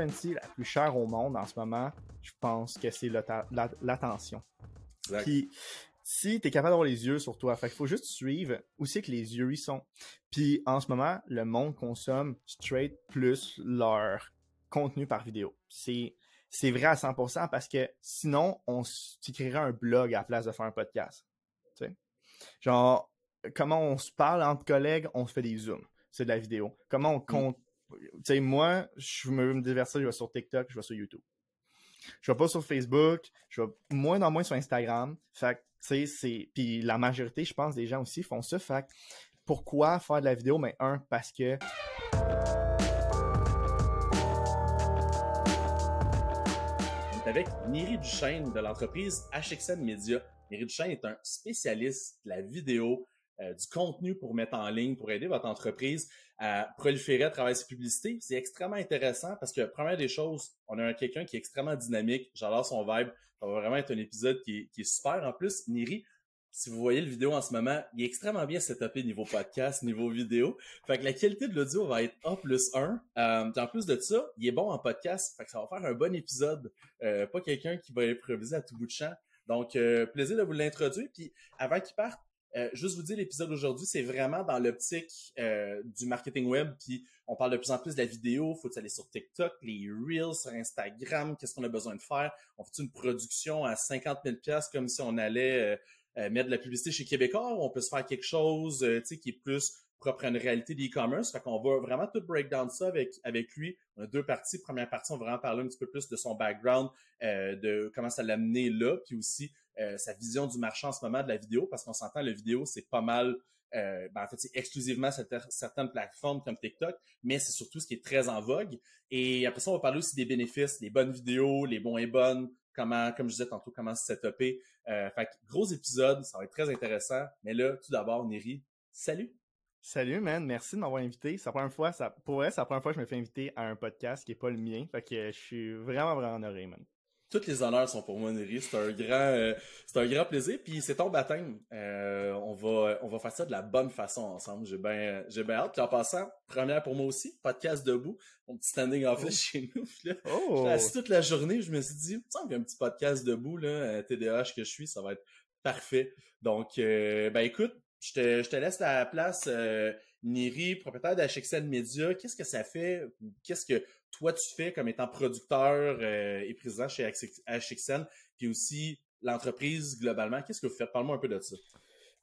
currency la plus chère au monde en ce moment, je pense que c'est l'attention. Puis, si tu es capable d'avoir les yeux sur toi, il faut juste suivre où c'est que les yeux y sont. Puis, en ce moment, le monde consomme straight plus leur contenu par vidéo. C'est c'est vrai à 100% parce que sinon, on s'écrirait un blog à la place de faire un podcast. Genre, comment on se parle entre collègues, on se fait des zooms. C'est de la vidéo. Comment on mm. compte. Tu sais, moi, je me, me divertir, je vais sur TikTok, je vais sur YouTube. Je vais pas sur Facebook, je vais moins en moins sur Instagram. Fait tu sais, c'est. Puis la majorité, je pense, des gens aussi font ça. Fait pourquoi faire de la vidéo? Mais un, parce que. avec Niri Duchesne de l'entreprise HXN Media. Niri Duchesne est un spécialiste de la vidéo, euh, du contenu pour mettre en ligne, pour aider votre entreprise à proliférer à travers ses publicités. C'est extrêmement intéressant parce que, première des choses, on a quelqu'un qui est extrêmement dynamique. J'adore son vibe. Ça va vraiment être un épisode qui est, super. En plus, Niri, si vous voyez le vidéo en ce moment, il est extrêmement bien setupé niveau podcast, niveau vidéo. Fait que la qualité de l'audio va être A plus 1. Euh, en plus de ça, il est bon en podcast. Fait que ça va faire un bon épisode. Euh, pas quelqu'un qui va improviser à tout bout de champ. Donc, euh, plaisir de vous l'introduire. Puis avant qu'il parte, euh, juste vous dire, l'épisode d'aujourd'hui, c'est vraiment dans l'optique euh, du marketing web. Puis on parle de plus en plus de la vidéo. Faut aller sur TikTok, les Reels, sur Instagram. Qu'est-ce qu'on a besoin de faire? On fait une production à 50 000 comme si on allait euh, mettre de la publicité chez Québécois? On peut se faire quelque chose qui est plus propre à une réalité d'e-commerce? Fait qu'on va vraiment tout break down ça avec, avec lui. On a deux parties. Première partie, on va vraiment parler un petit peu plus de son background, de comment ça l'a amené là, puis aussi euh, sa vision du marché en ce moment de la vidéo, parce qu'on s'entend, la vidéo, c'est pas mal, euh, ben, en fait, c'est exclusivement certaines plateformes comme TikTok, mais c'est surtout ce qui est très en vogue. Et après ça, on va parler aussi des bénéfices, des bonnes vidéos, les bons et bonnes, comment, comme je disais tantôt, comment se setuper. Euh, fait que, gros épisode, ça va être très intéressant. Mais là, tout d'abord, Neri, salut! Salut, man. Merci de m'avoir invité. C'est la première fois, ça, pour vrai, c'est la première fois que je me fais inviter à un podcast qui est pas le mien. Fait que je suis vraiment, vraiment honoré, man toutes les honneurs sont pour moi, Neri. C'est un grand, euh, c'est un grand plaisir. Puis c'est ton baptême. Euh, on va, on va faire ça de la bonne façon ensemble. J'ai bien, j'ai bien hâte. Puis en passant, première pour moi aussi, podcast debout, mon petit standing office oh. chez nous. Puis là, oh. assis toute la journée. Je me suis dit, semble qu'un petit podcast debout là, TDAH que je suis, ça va être parfait. Donc, euh, ben écoute, je te, je te laisse la place. Euh, Niri, propriétaire d'HXN Media, qu'est-ce que ça fait? Qu'est-ce que toi tu fais comme étant producteur euh, et président chez HXN? Puis aussi l'entreprise globalement, qu'est-ce que vous faites? Parle-moi un peu de ça.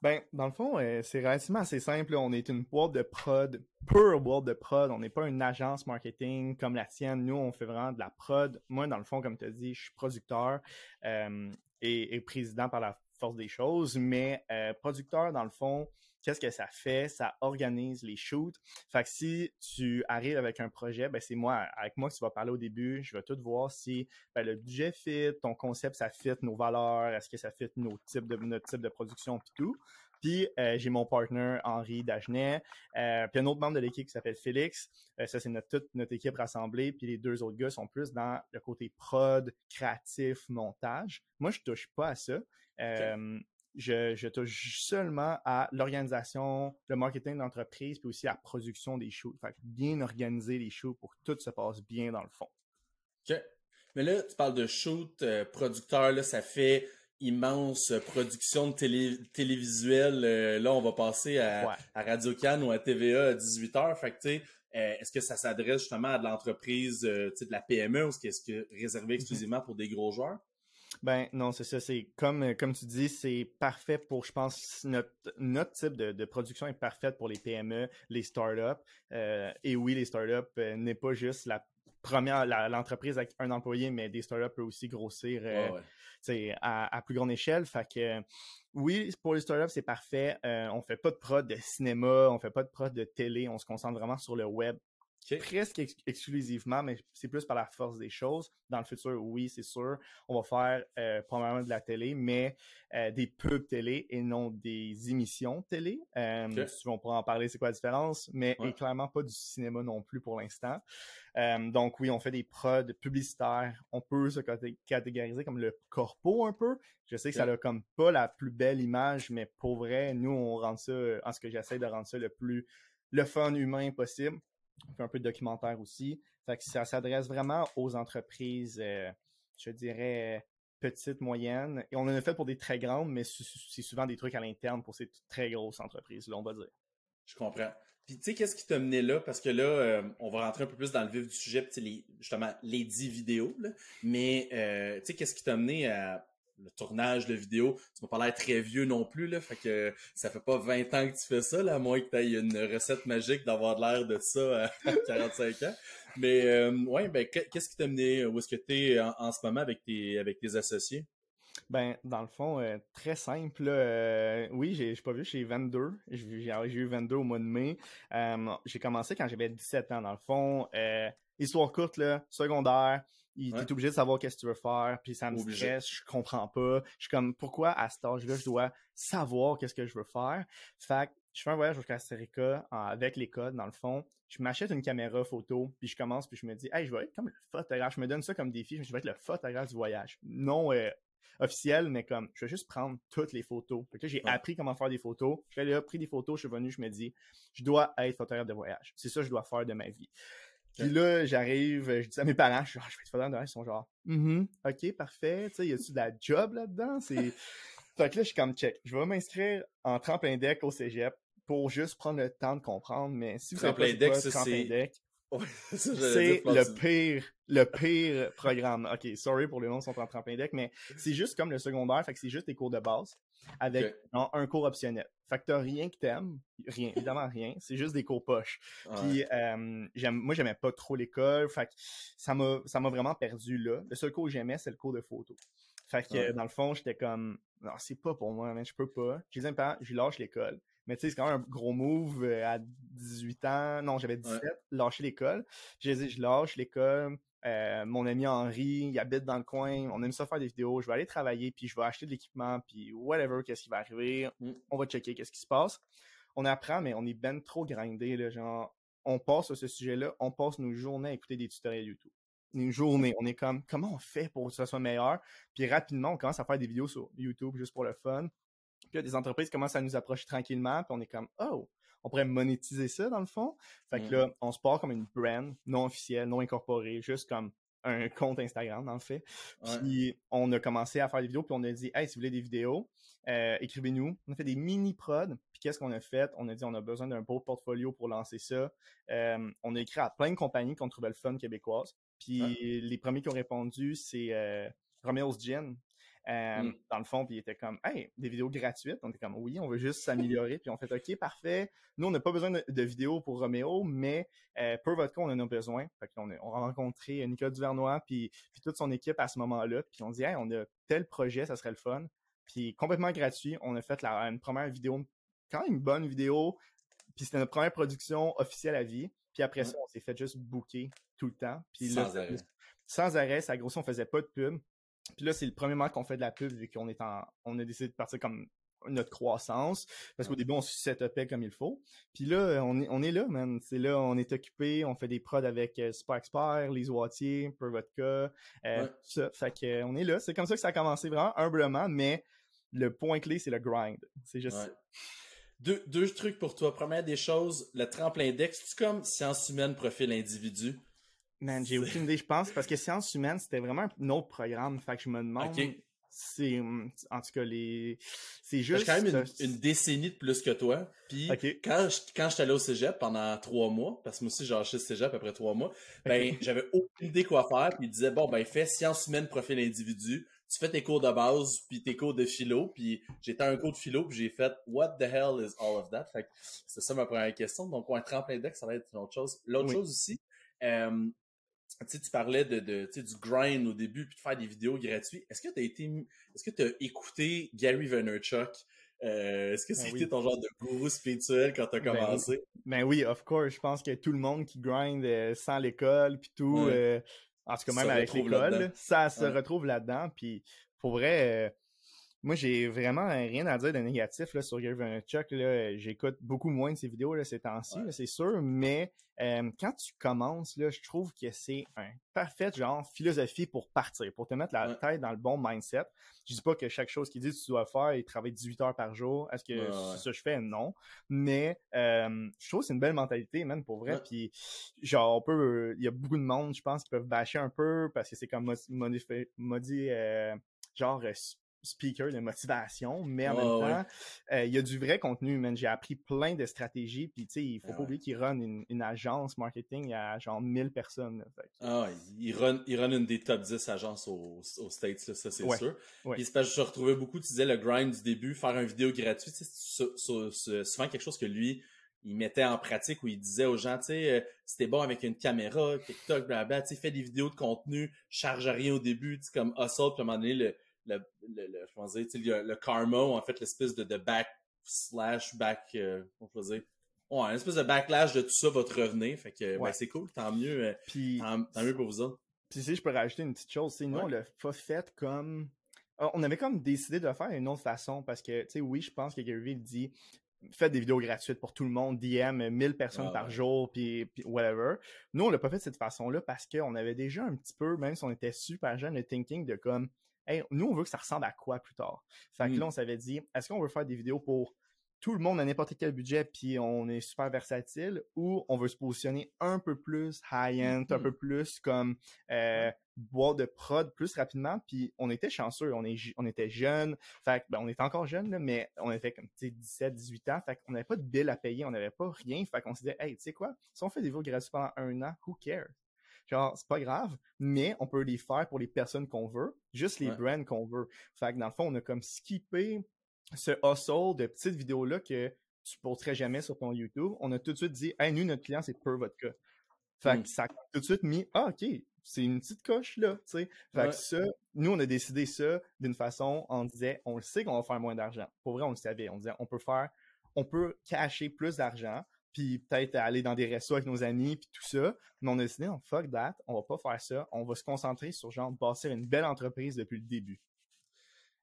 Ben, dans le fond, euh, c'est relativement assez simple. On est une boîte de prod, pure boîte de prod. On n'est pas une agence marketing comme la tienne. Nous, on fait vraiment de la prod. Moi, dans le fond, comme tu as dit, je suis producteur euh, et, et, président par la force des choses, mais producteur, dans le fond, qu'est-ce que ça fait? Ça organise les shoots. Fait que si tu arrives avec un projet, ben c'est moi, avec moi que tu vas parler au début. Je vais tout voir si ben, le budget fit, ton concept, ça fit nos valeurs, est-ce que ça fit nos types de, notre type de production et tout. Puis euh, j'ai mon partner Henri Dagenet, euh, puis un autre membre de l'équipe qui s'appelle Félix. Euh, ça, c'est notre, toute notre équipe rassemblée. Puis les deux autres gars sont plus dans le côté prod, créatif, montage. Moi, je touche pas à ça. Je, touche seulement à l'organisation, le marketing d'entreprise, puis aussi à la production des shows. Fait bien organiser les shows pour que tout se passe bien dans le fond. OK. Mais là, tu parles de shoot, euh, producteur, là, ça fait immense production de télé, télévisuel. Euh, là, on va passer à, Radio Cannes ou à TVA à 18h. Fait que, tu sais, euh, est-ce que ça s'adresse justement à de l'entreprise, de la PME ou est-ce que c'est réservé mm-hmm. exclusivement pour des gros joueurs? Ben non, c'est ça. C'est comme euh, comme tu dis, c'est parfait pour, je pense, notre notre type de, production est parfaite pour les PME, les startups. Euh, et oui, les startups euh, n'est pas juste la première l'entreprise avec un employé, mais des startups peuvent aussi grossir euh, à, plus grande échelle. Fait que oui, pour les startups, c'est parfait. on fait pas de prod de cinéma, on fait pas de prod de télé, on se concentre vraiment sur le web Presque exclusivement, mais c'est plus par la force des choses. Dans le futur, oui, c'est sûr. On va faire euh, probablement de la télé, mais euh, des pubs télé et non des émissions télé. Euh, on pourra en parler, c'est quoi la différence, mais clairement pas du cinéma non plus pour l'instant. Euh, donc oui, on fait des prods publicitaires. On peut se catégoriser comme le corpo un peu. Je sais que ça n'a comme pas la plus belle image, mais pour vrai, nous, on rend ça, en ce que j'essaie de rendre ça le plus le fun humain possible. On fait un peu de documentaire aussi. Fait que ça s'adresse vraiment aux entreprises, euh, je dirais, petites, moyennes. Et on en a fait pour des très grandes, mais c'est souvent des trucs à l'interne pour ces très grosses entreprises, là, on va dire. Je comprends. Puis tu sais, qu'est-ce qui t'a mené là? Parce que là, euh, on va rentrer un peu plus dans le vif du sujet, les, justement, les 10 vidéos. Mais euh, tu sais, qu'est-ce qui t'a mené à le tournage de vidéo? Tu m'as pas l'air très vieux non plus, là. Fait que ça fait pas 20 ans que tu fais ça, à moins que tu aies une recette magique d'avoir l'air de ça à 45 ans. Mais euh, ouais, ben qu'est-ce qui t'a mené? Où est-ce que tu es en, ce moment avec tes, avec tes associés? Ben, dans le fond, euh, très simple. Euh, oui, j'ai pas vu, j'ai 22. J'ai eu 22 au mois de mai. Euh, j'ai commencé quand j'avais 17 ans, dans le fond. histoire courte, là, secondaire. Il est obligé de savoir qu'est-ce que tu veux faire, puis ça me stresse, je comprends pas. Je suis comme, pourquoi à cet âge-là, je dois savoir qu'est-ce que je veux faire? Fait que je fais un voyage jusqu'à Costa Rica avec les codes, dans le fond. Je m'achète une caméra photo, puis je commence, puis je me dis, hey, je vais être comme le photographe. Je me donne ça comme défi, je vais être le photographe du voyage. Non officiel, mais comme je vais juste prendre toutes les photos. Fait que j'ai appris comment faire des photos. J'ai là, pris des photos, je suis venu, je me dis, je dois être photographe de voyage. C'est ça que je dois faire de ma vie. Puis là, j'arrive, je dis à mes parents, je, suis, ah, je vais être photographe de. Ils sont genre, mm-hmm, ok, parfait. Tu sais, y a-tu de la job là-dedans? C'est... fait que là, je suis comme check. Je vais m'inscrire en tremplin deck au cégep pour juste prendre le temps de comprendre. Mais si vous deck, pas, tremplin deck, c'est le pire, le pire programme. Ok, sorry pour les noms qui sont en tremplin deck, mais c'est juste comme le secondaire, fait que c'est juste des cours de base avec un cours optionnel. Fait que t'as rien que t'aimes, rien, évidemment rien, c'est juste des cours poches. Puis euh, j'aime, moi j'aimais pas trop l'école, fait que ça m'a, ça m'a vraiment perdu là. Le seul cours que j'aimais, c'est le cours de photo. Fait que dans le fond, j'étais comme, non, c'est pas pour moi, mais je peux pas. J'ai dit je lâche l'école. Mais tu sais, c'est quand même un gros move euh, à 18 ans. Non, j'avais 17, lâcher l'école. J'ai dit, je lâche l'école. Euh, mon ami Henri, il habite dans le coin. On aime ça faire des vidéos. Je vais aller travailler, puis je vais acheter de l'équipement, puis whatever, qu'est-ce qui va arriver. Mm. On va checker qu'est-ce qui se passe. On apprend, mais on est ben trop grindé, là, genre, on passe sur ce sujet-là, on passe nos journées à écouter des tutoriels YouTube. Une journée, on est comme, comment on fait pour que ça soit meilleur? Puis rapidement, on commence à faire des vidéos sur YouTube juste pour le fun. Puis des entreprises commencent à nous approcher tranquillement, puis on est comme oh, on pourrait monétiser ça dans le fond. Fait que mm. là, on se part comme une brand non officielle, non incorporée, juste comme un compte Instagram dans le fait. Puis on a commencé à faire des vidéos, puis on a dit hey, si vous voulez des vidéos, euh, écrivez-nous. On a fait des mini prod. Puis qu'est-ce qu'on a fait? On a dit on a besoin d'un beau portfolio pour lancer ça. Euh, on a écrit à plein de compagnies qu'on trouvait le fun québécoise. Puis les premiers qui ont répondu, c'est euh, Romeo's Gin, euh, mm. Dans le fond, puis il était comme, hey, des vidéos gratuites. On était comme, oui, on veut juste s'améliorer. puis on fait, OK, parfait. Nous, on n'a pas besoin de, vidéos pour Roméo, mais euh, pour votre cas, on en a besoin. Fait qu'on on a rencontré Nicolas Duvernois, puis, puis toute son équipe à ce moment-là. Puis on dit, hey, on a tel projet, ça serait le fun. Puis complètement gratuit, on a fait la, une première vidéo, quand même une bonne vidéo. Puis c'était notre première production officielle à vie. Puis après mm. ça, on s'est fait juste booker tout le temps. Puis sans arrêt. Sans arrêt, ça grossit, on faisait pas de pub. Puis là, c'est le premier mois qu'on fait de la pub vu qu'on est en, on a décidé de partir comme notre croissance parce qu'au début on se setupait comme il faut. Puis là on est on est là man, c'est là on est occupé, on fait des prods avec euh, Expert, les Wattier, euh, tout ça. Fait que euh, on est là, c'est comme ça que ça a commencé vraiment humblement mais le point clé c'est le grind. C'est juste Deux, deux trucs pour toi. Première des choses, le tremplin index, c'est comme science humaine profil individu. Man, j'ai aucune idée, je pense, parce que Sciences humaines, c'était vraiment un autre programme. Fait que je me demande. C'est. Hum, en tout cas, les. C'est juste. J'ai quand même une, décennie de plus que toi. Puis quand je, quand j'étais allé au cégep pendant trois mois, parce que moi aussi j'ai acheté le cégep après trois mois, ben j'avais aucune idée quoi faire. Puis il disait bon ben fais sciences humaines profil individu. Tu fais tes cours de base puis tes cours de philo. Puis j'étais un cours de philo puis j'ai fait what the hell is all of that? Fait que c'est ça ma première question. Donc un tremplin deck ça va être une autre chose. L'autre chose aussi. Euh, tu tu parlais de, de du grind au début puis de faire des vidéos gratuites. Est-ce que tu as été est-ce que tu as écouté Gary Vaynerchuk? Euh, est-ce que ben c'était ton genre de gourou spirituel quand tu as ben commencé? Ben, oui, of course, je pense que tout le monde qui grind euh, sans l'école puis tout euh, en tout cas même avec l'école, ça se retrouve là-dedans. Puis pour vrai Moi, j'ai vraiment rien à dire de négatif là, sur Gary Vaynerchuk. J'écoute beaucoup moins de ses vidéos là, ces temps-ci, c'est sûr, mais euh, quand tu commences, là, je trouve que c'est un parfait genre philosophie pour partir, pour te mettre la tête dans le bon mindset. Je dis pas que chaque chose qu'il dit tu dois faire, il travaille 18 heures par jour. Est-ce que ça je fais? Non. Mais euh, je trouve que c'est une belle mentalité, même pour vrai. Puis genre, on peut. Il y a beaucoup de monde, je pense, qui peuvent bâcher un peu parce que c'est comme modifié, modi, euh, genre speaker de motivation, mais en même temps, euh, il y a du vrai contenu, man. J'ai appris plein de stratégies, puis tu sais, il faut pas oublier qu'il run une, agence marketing à genre 1000 personnes. Ah, il run, il run une des top 10 agences aux, States, ça c'est sûr. Puis c'est parce que je retrouvais beaucoup, tu disais le grind du début, faire une vidéo gratuite, c'est souvent quelque chose que lui, il mettait en pratique où il disait aux gens, tu sais, euh, c'était bon avec une caméra, TikTok, blablabla, tu sais, fais des vidéos de contenu, charge rien au début, tu comme hustle, puis à un moment donné, le, le, le, le, je dire, le, karma, en fait, l'espèce de, de back slash back, euh, peut dire, ouais, une espèce de backlash de tout ça va te revenir. Fait que, ouais. c'est cool, tant mieux, euh, puis, tant, mieux pour vous autres. Puis si je peux rajouter une petite chose, nous, on l'a pas fait comme, ah, on avait comme décidé de le faire d'une autre façon parce que, tu sais, oui, je pense que Gary dit, faites des vidéos gratuites pour tout le monde, DM 1000 personnes ah, par jour, puis, puis, whatever. Nous, on l'a pas fait de cette façon-là parce qu'on avait déjà un petit peu, même si on était super jeune, le thinking de comme, nous, on veut que ça ressemble à quoi plus tard? Fait que là, mm. on s'avait dit, est-ce qu'on veut faire des vidéos pour tout le monde à n'importe quel budget, puis on est super versatile, ou on veut se positionner un peu plus high-end, un mm-hmm. peu plus comme euh, boîte de prod plus rapidement, puis on était chanceux, on, est, on était jeunes, fait ben, on était encore jeunes, mais on avait comme 17, 18 ans, fait qu'on n'avait pas de bill à payer, on n'avait pas rien, fait qu'on se disait, hey, tu sais quoi, si on fait des vidéos gratuites pendant un an, who cares? Genre, c'est pas grave, mais on peut les faire pour les personnes qu'on veut, juste les brands qu'on veut. Fait que dans le fond, on a comme skippé ce hustle de petites vidéos-là que tu posterais jamais sur ton YouTube. On a tout de suite dit, hey, nous, notre client, c'est Per Vodka. Fait que hmm. ça a tout de suite mis, ah, OK, c'est une petite coche là, tu sais. Fait que ça, nous, on a décidé ça d'une façon, on disait, on le sait qu'on va faire moins d'argent. Pour vrai, on le savait. On disait, on peut faire, on peut cacher plus d'argent puis peut-être aller dans des restos avec nos amis, puis tout ça. Mais on a décidé, non, fuck that, on va pas faire ça. On va se concentrer sur, genre, bâtir une belle entreprise depuis le début.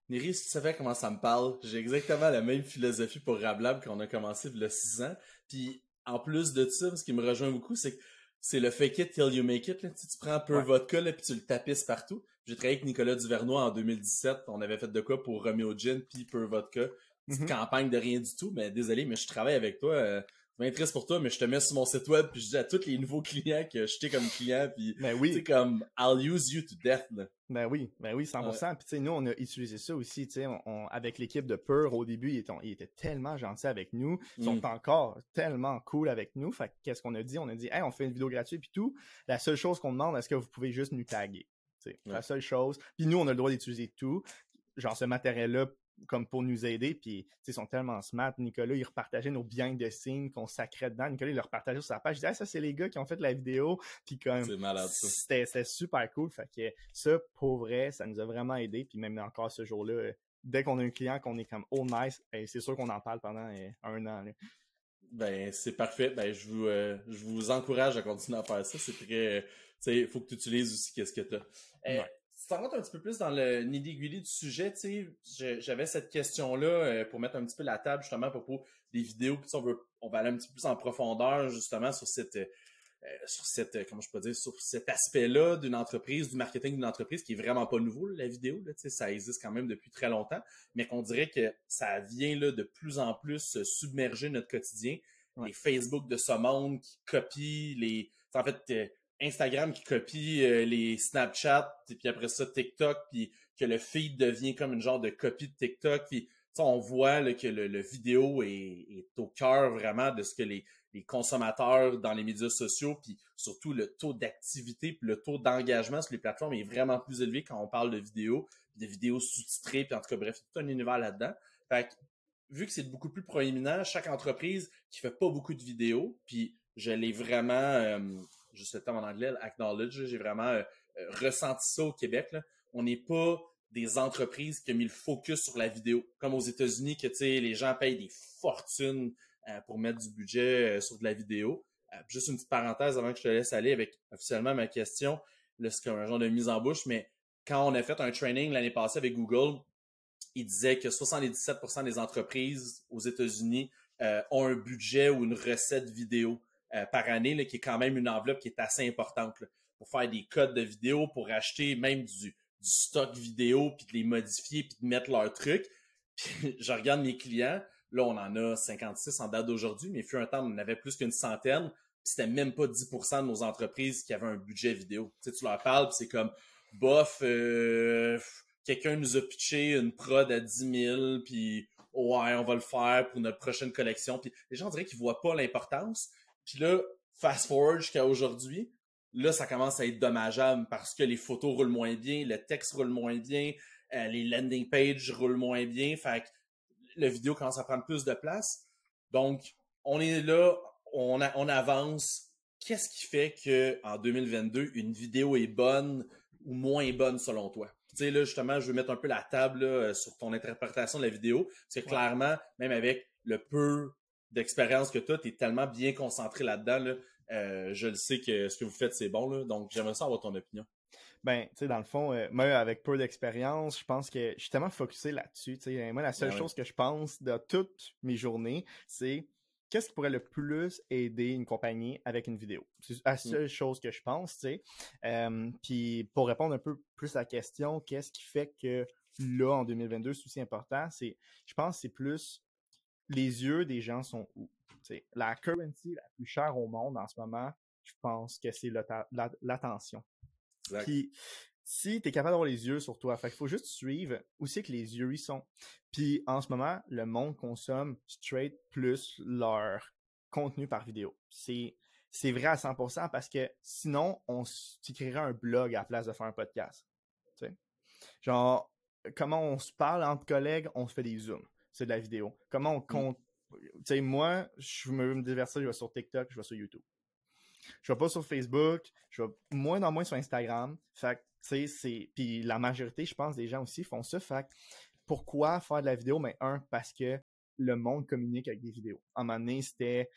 Niri, si tu savais comment ça me parle, j'ai exactement la même philosophie pour Rablab qu'on a commencé il y a six ans. Puis, en plus de ça, ce qui me rejoint beaucoup, c'est que c'est le fake it till you make it. Tu, prends un peu vodka, là, puis tu le tapisses partout. J'ai travaillé avec Nicolas Duvernois en 2017. On avait fait de quoi pour Romeo Gin puis Per Vodka. Petite mm-hmm. campagne de rien du tout, mais désolé, mais je travaille avec toi. Euh, m'intéresse pour toi, mais je te mets sur mon site web, puis je dis à tous les nouveaux clients que je t'ai comme client, puis ben oui. comme I'll use you to death. Là. Ben oui, ben oui, 100%. Puis tu sais, nous, on a utilisé ça aussi, tu sais, avec l'équipe de Peur, au début, ils étaient, ils étaient tellement gentils avec nous, ils sont mm. encore tellement cool avec nous. Fait qu'est-ce qu'on a dit? On a dit, hey, on fait une vidéo gratuite, puis tout. La seule chose qu'on demande, est-ce que vous pouvez juste nous taguer? C'est La seule chose. Puis nous, on a le droit d'utiliser tout. Genre, ce matériel-là comme pour nous aider. Puis, ils sont tellement smart. Nicolas, il repartageait nos biens de signes qu'on sacrait dedans. Nicolas, il le repartageait sur sa page. Il disait, ça, c'est les gars qui ont fait la vidéo. Puis, comme, c'était super cool. Fait que ça, pour vrai, ça nous a vraiment aidé. Puis, même encore ce jour-là, dès qu'on a un client qu'on est comme, oh nice, c'est sûr qu'on en parle pendant euh, un an. Ben, c'est parfait. Ben, je vous, euh, je vous encourage à continuer à faire ça. C'est très, tu sais, il faut que tu utilises aussi qu'est-ce que tu as. Euh, si tu rentres un petit peu plus dans le nitty-gritty du sujet, tu sais, j'avais cette question-là euh, pour mettre un petit peu la table justement à propos des vidéos. Puis on veut, on va aller un petit peu plus en profondeur justement sur cette, euh, sur cette, comment je peux dire, sur cet aspect-là d'une entreprise, du marketing d'une entreprise qui est vraiment pas nouveau la vidéo. Là, tu sais, ça existe quand même depuis très longtemps, mais qu'on dirait que ça vient là de plus en plus submerger notre quotidien. Les Facebook de ce monde qui copient les, en fait euh, Instagram qui copie euh, les Snapchat, et puis après ça TikTok, puis que le feed devient comme une genre de copie de TikTok, puis on voit là, que le, vidéo est, au cœur vraiment de ce que les, consommateurs dans les médias sociaux, puis surtout le taux d'activité, puis le taux d'engagement sur les plateformes est vraiment plus élevé quand on parle de vidéos, de vidéos sous-titrées, puis en tout cas bref, tout un univers là-dedans. Fait que, vu que c'est beaucoup plus proéminent, chaque entreprise qui fait pas beaucoup de vidéos, puis je l'ai vraiment euh, juste le terme en anglais, acknowledge, j'ai vraiment euh, euh, ressenti ça au Québec. On n'est pas des entreprises qui ont mis le focus sur la vidéo, comme aux États-Unis, que les gens payent des fortunes euh, pour mettre du budget sur de la vidéo. juste une petite parenthèse avant que je te laisse aller avec officiellement ma question. Là, c'est un genre de mise en bouche, mais quand on a fait un training l'année passée avec Google, il disait que 77% des entreprises aux États-Unis ont un budget ou une recette vidéo euh, par année, qui est quand même une enveloppe qui est assez importante pour faire des codes de vidéo, pour acheter même du, stock vidéo, puis de les modifier, puis de mettre leurs trucs. Puis je regarde mes clients, là on en a 56 en date d'aujourd'hui, mais il fut un temps on en avait plus qu'une centaine, puis c'était même pas 10% de nos entreprises qui avaient un budget vidéo. Tu, sais, tu leur parles, c'est comme, bof, euh, quelqu'un nous a pitché une prod à 10 000, puis ouais, on va le faire pour notre prochaine collection. Puis les gens diraient qu'ils voient pas l'importance. Puis là, fast forward jusqu'à aujourd'hui, là, ça commence à être dommageable parce que les photos roulent moins bien, le texte roule moins bien, euh, les landing pages roulent moins bien. Fait que le vidéo commence à prendre plus de place. Donc, on est là, on, on avance. Qu'est-ce qui fait que en 2022, une vidéo est bonne ou moins bonne selon toi? Tu sais, là, justement, je veux mettre un peu la table sur ton interprétation de la vidéo. Parce que clairement, même avec le peu d'expérience que tu as, tu es tellement bien concentré là-dedans. Là, euh, je le sais que ce que vous faites, c'est bon. Là, donc, j'aimerais savoir ton opinion. Ben, tu sais, dans le fond, euh, moi, avec peu d'expérience, je pense que je suis tellement focusé là-dessus. Tu sais, moi, la seule ben chose que je pense de toutes mes journées, c'est qu'est-ce qui pourrait le plus aider une compagnie avec une vidéo? C'est la mm. seule chose que je pense, tu sais. Euh, puis pour répondre un peu plus à la question, qu'est-ce qui fait que là, en 2022, c'est aussi important, c'est, je pense, c'est plus les yeux des gens sont où? la currency la plus chère au monde en ce moment, je pense que c'est l'attention. Puis si tu es capable d'avoir les yeux sur toi, fait qu'il faut juste suivre où c'est que les yeux y sont. Puis en ce moment, le monde consomme straight plus leur contenu par vidéo. C'est c'est vrai à 100% parce que sinon, on créerait un blog à la place de faire un podcast. Genre, comment on se parle entre collègues, on se fait des zooms. C'est de la vidéo. Comment on mm. compte. Tu sais, moi, je veux me divertir, je vais sur TikTok, je vais sur YouTube. Je vais pas sur Facebook, je vais moins en moins sur Instagram. Fait tu sais, c'est. Puis la majorité, je pense, des gens aussi font ça. Fait pourquoi faire de la vidéo? Mais un, parce que le monde communique avec des vidéos. À un moment donné, c'était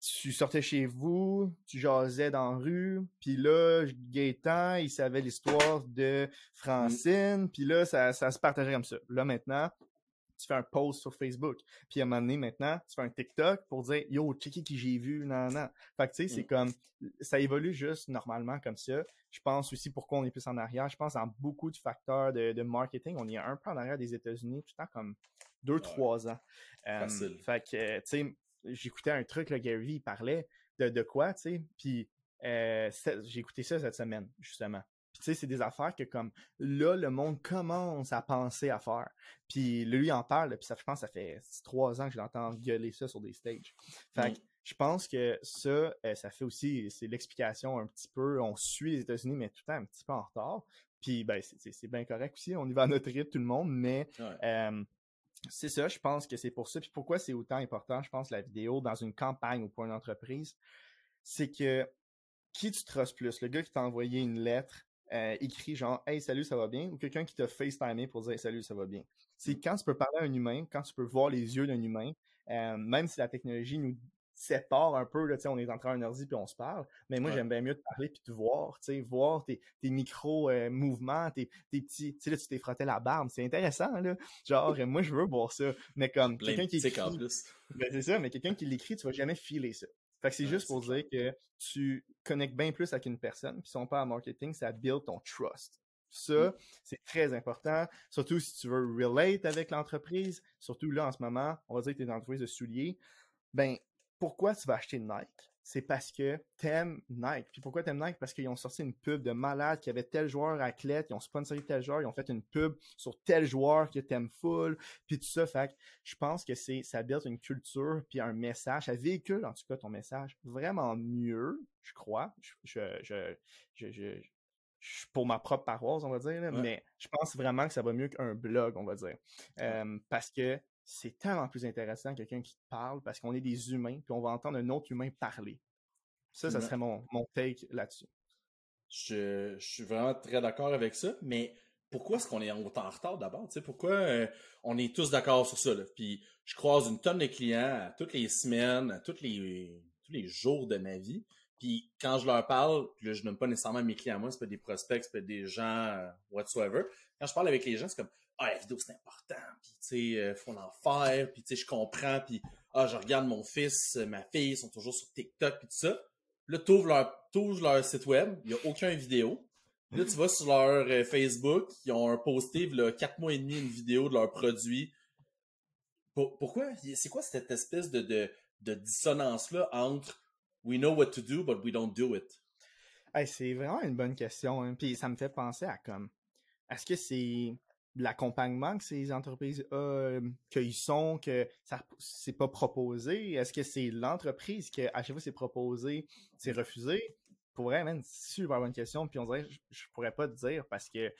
tu sortais chez vous, tu jasais dans la rue, puis là, Gaétan, il savait l'histoire de Francine, puis là, ça, ça se partageait comme ça. Là, maintenant, tu fais un post sur Facebook. Puis à un moment donné, maintenant, tu fais un TikTok pour dire Yo, checker qui j'ai vu, non, non. Fait que tu sais, c'est mm. comme ça évolue juste normalement comme ça. Je pense aussi pourquoi on est plus en arrière. Je pense en beaucoup de facteurs de, marketing. On est un peu en arrière des États-Unis, tout le temps comme deux, trois ans. Euh, fait que, tu sais, j'écoutais un truc, là, Gary, il parlait de, de quoi, tu sais. Puis euh, j'ai écouté ça cette semaine, justement sais, c'est des affaires que comme là, le monde commence à penser à faire. Puis lui, il en parle, puis ça, je pense, ça fait trois ans que je l'entends gueuler ça sur des stages. Fait que je pense que ça, euh, ça fait aussi, c'est l'explication un petit peu, on suit les États-Unis, mais tout le temps un petit peu en retard. Puis ben, c'est bien correct aussi, on y va à notre rythme, tout le monde, mais euh, c'est ça, je pense que c'est pour ça. Puis pourquoi c'est autant important, je pense, la vidéo dans une campagne ou pour une entreprise, c'est que qui tu trustes plus? Le gars qui t'a envoyé une lettre euh, écrit genre Hey, salut, ça va bien ou quelqu'un qui t'a FaceTimé pour dire Salut, ça va bien. C'est quand tu peux parler à un humain, quand tu peux voir les yeux d'un humain, euh, même si la technologie nous sépare un peu, là, on est en train d'énergie puis on se parle, mais moi j'aime bien mieux te parler puis te voir, voir tes, tes micro-mouvements, euh, tes, tes, petits, tu sais là tu t'es frotté la barbe, c'est intéressant là, genre moi je veux voir ça, mais comme quelqu'un qui écrit, ben, c'est ça, mais quelqu'un qui l'écrit, tu vas jamais filer ça. Fait que c'est juste pour dire que tu connectes bien plus avec une personne, puis si on parle en marketing, ça build ton trust. Ça, mm. c'est très important, surtout si tu veux relate avec l'entreprise, surtout là en ce moment, on va dire que tu es une entreprise de souliers. Ben, pourquoi tu vas acheter Nike? C'est parce que t'aimes Nike. Puis pourquoi t'aimes Nike? Parce qu'ils ont sorti une pub de malade qui avait tel joueur athlète, ils ont sponsorisé tel joueur, ils ont fait une pub sur tel joueur que t'aimes full, puis tout ça. Fait que je pense que c'est ça build une culture puis un message, ça véhicule en tout cas ton message vraiment mieux, je crois. Je, je, je, je, pour ma propre paroisse, on va dire, mais je pense vraiment que ça va mieux qu'un blog, on va dire. Euh, parce que c'est tellement plus intéressant quelqu'un qui te parle parce qu'on est des humains, puis on va entendre un autre humain parler. Ça, ça serait mon, mon take là-dessus. Je, je, suis vraiment très d'accord avec ça, mais pourquoi est-ce qu'on est autant en retard d'abord? Pourquoi euh, on est tous d'accord sur ça? Là? Puis je croise une tonne de clients à toutes les semaines, à tous les, tous les jours de ma vie. Puis quand je leur parle, puis là, je nomme pas nécessairement mes clients à moi, c'est pas des prospects, c'est pas des gens euh, whatsoever. Quand je parle avec les gens, c'est comme ah, la vidéo, c'est important, puis tu sais, euh, faut en faire, puis tu sais, je comprends, puis ah, je regarde mon fils, ma fille, ils sont toujours sur TikTok, puis tout ça. Là, t'ouvres leur, leur site web, il n'y a aucune vidéo. Là, tu vas sur leur euh, Facebook, ils ont posté, là, 4 mois et demi, une vidéo de leur produit. pourquoi? C'est quoi cette espèce de, de, de dissonance-là entre we know what to do, but we don't do it? c'est vraiment une bonne question. Hein. Puis ça me fait penser à comme est-ce que c'est l'accompagnement que ces entreprises euh, qu'ils sont, que ça c'est pas proposé? Est-ce que c'est l'entreprise qui, à chaque fois c'est proposé, c'est refusé? Pour vrai, une super bonne question. Puis on dirait, je, je pourrais pas te dire parce que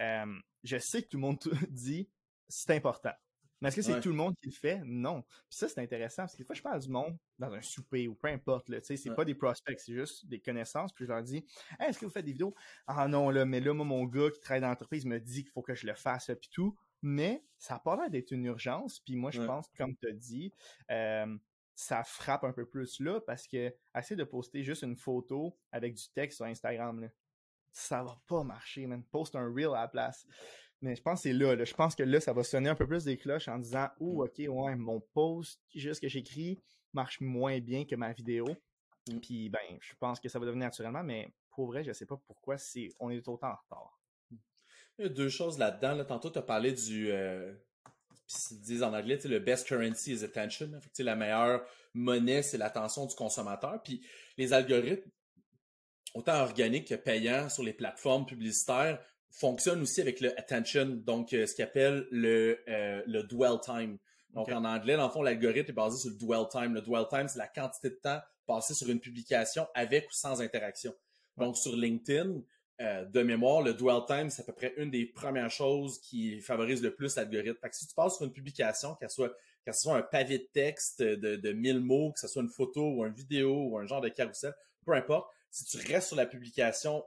euh, je sais que tout le monde dit c'est important. Mais est-ce que c'est tout le monde qui le fait? Non. Puis ça, c'est intéressant parce que des fois, je parle du monde dans un souper ou peu importe. Là, c'est pas des prospects, c'est juste des connaissances. Puis je leur dis Est-ce que vous faites des vidéos? Ah non, là, mais là, moi, mon gars qui travaille dans l'entreprise me dit qu'il faut que je le fasse, puis tout. Mais ça n'a pas l'air d'être une urgence. Puis moi, je pense, comme tu as dit, euh, ça frappe un peu plus là parce que essayer de poster juste une photo avec du texte sur Instagram, là, ça va pas marcher, man. Poste un reel à la place. Mais je pense que c'est là, Je pense que là, ça va sonner un peu plus des cloches en disant Oh, ok, ouais, mon post, juste que j'écris, marche moins bien que ma vidéo. Mm. Puis ben, je pense que ça va devenir naturellement, mais pour vrai, je sais pas pourquoi c'est on est autant en retard. Il y a deux choses là-dedans. Tantôt, tu as parlé du euh, ils disent en anglais, le best currency is attention. la meilleure monnaie, c'est l'attention du consommateur. Puis les algorithmes, autant organiques que payants sur les plateformes publicitaires, fonctionne aussi avec le attention, donc euh, ce qu'il appelle le, euh, le dwell time. Donc en anglais, dans le fond, l'algorithme est basé sur le dwell time. Le dwell time, c'est la quantité de temps passé sur une publication avec ou sans interaction. Donc sur LinkedIn, euh, de mémoire, le dwell time, c'est à peu près une des premières choses qui favorise le plus l'algorithme. Fait que si tu passes sur une publication, qu'elle soit, qu'elle soit un pavé de texte de, de 1000 mots, que ce soit une photo ou une vidéo ou un genre de carrousel, peu importe, si tu restes sur la publication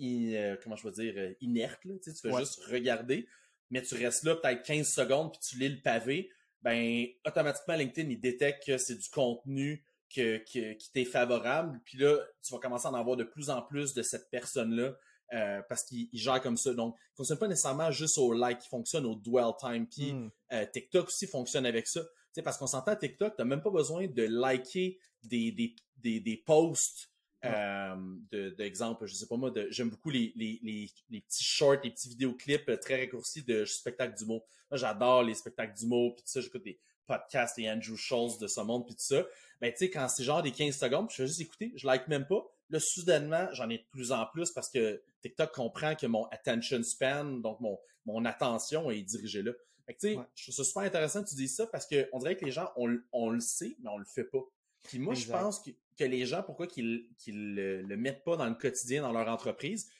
euh, comment je veux dire, euh, inerte. Là, tu fais juste regarder, mais tu restes là peut-être 15 secondes puis tu lis le pavé, ben automatiquement LinkedIn il détecte que c'est du contenu que, qui t'est favorable. Puis là, tu vas commencer à en avoir de plus en plus de cette personne-là. Euh, parce qu'il gère comme ça. Donc, il fonctionne pas nécessairement juste au like, il fonctionne au dwell time. Puis hmm. TikTok aussi fonctionne avec ça. sais parce qu'on s'entend à TikTok, tu n'as même pas besoin de liker des, des, des, des posts euh, d'exemple, je sais pas moi, j'aime beaucoup les, les, les, les, petits shorts, les petits vidéoclips euh, très raccourcis de spectacles d'humour. Moi, j'adore les spectacles d'humour, puis tout ça, j'écoute des podcasts et Andrew Schultz de ce monde, puis tout ça. Ben, tu sais, quand c'est genre des 15 secondes, je fais juste écouter, je like même pas. Là, soudainement, j'en ai de plus en plus parce que TikTok comprend que mon attention span, donc mon, mon attention est dirigée là. Fait que, tu sais, je trouve ça super intéressant que tu dises ça parce qu'on dirait que les gens, on, on le sait, mais on le fait pas. Puis moi, je pense que, que, les gens, pourquoi qu'ils le, le, mettent pas dans le quotidien, dans leur entreprise,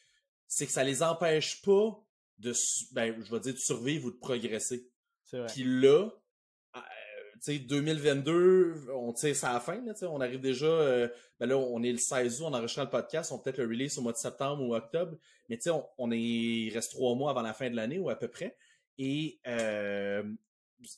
c'est que ça les empêche pas de, ben, je vais dire, de survivre ou de progresser. Vrai. Puis là, euh, tu sais, 2022, on tire ça à la fin, là, on arrive déjà, euh, ben là, on est le 16 août, on enregistre le podcast, on peut-être le release au mois de septembre ou octobre, mais tu sais, on, on, est, il reste trois mois avant la fin de l'année ou à peu près. Et euh,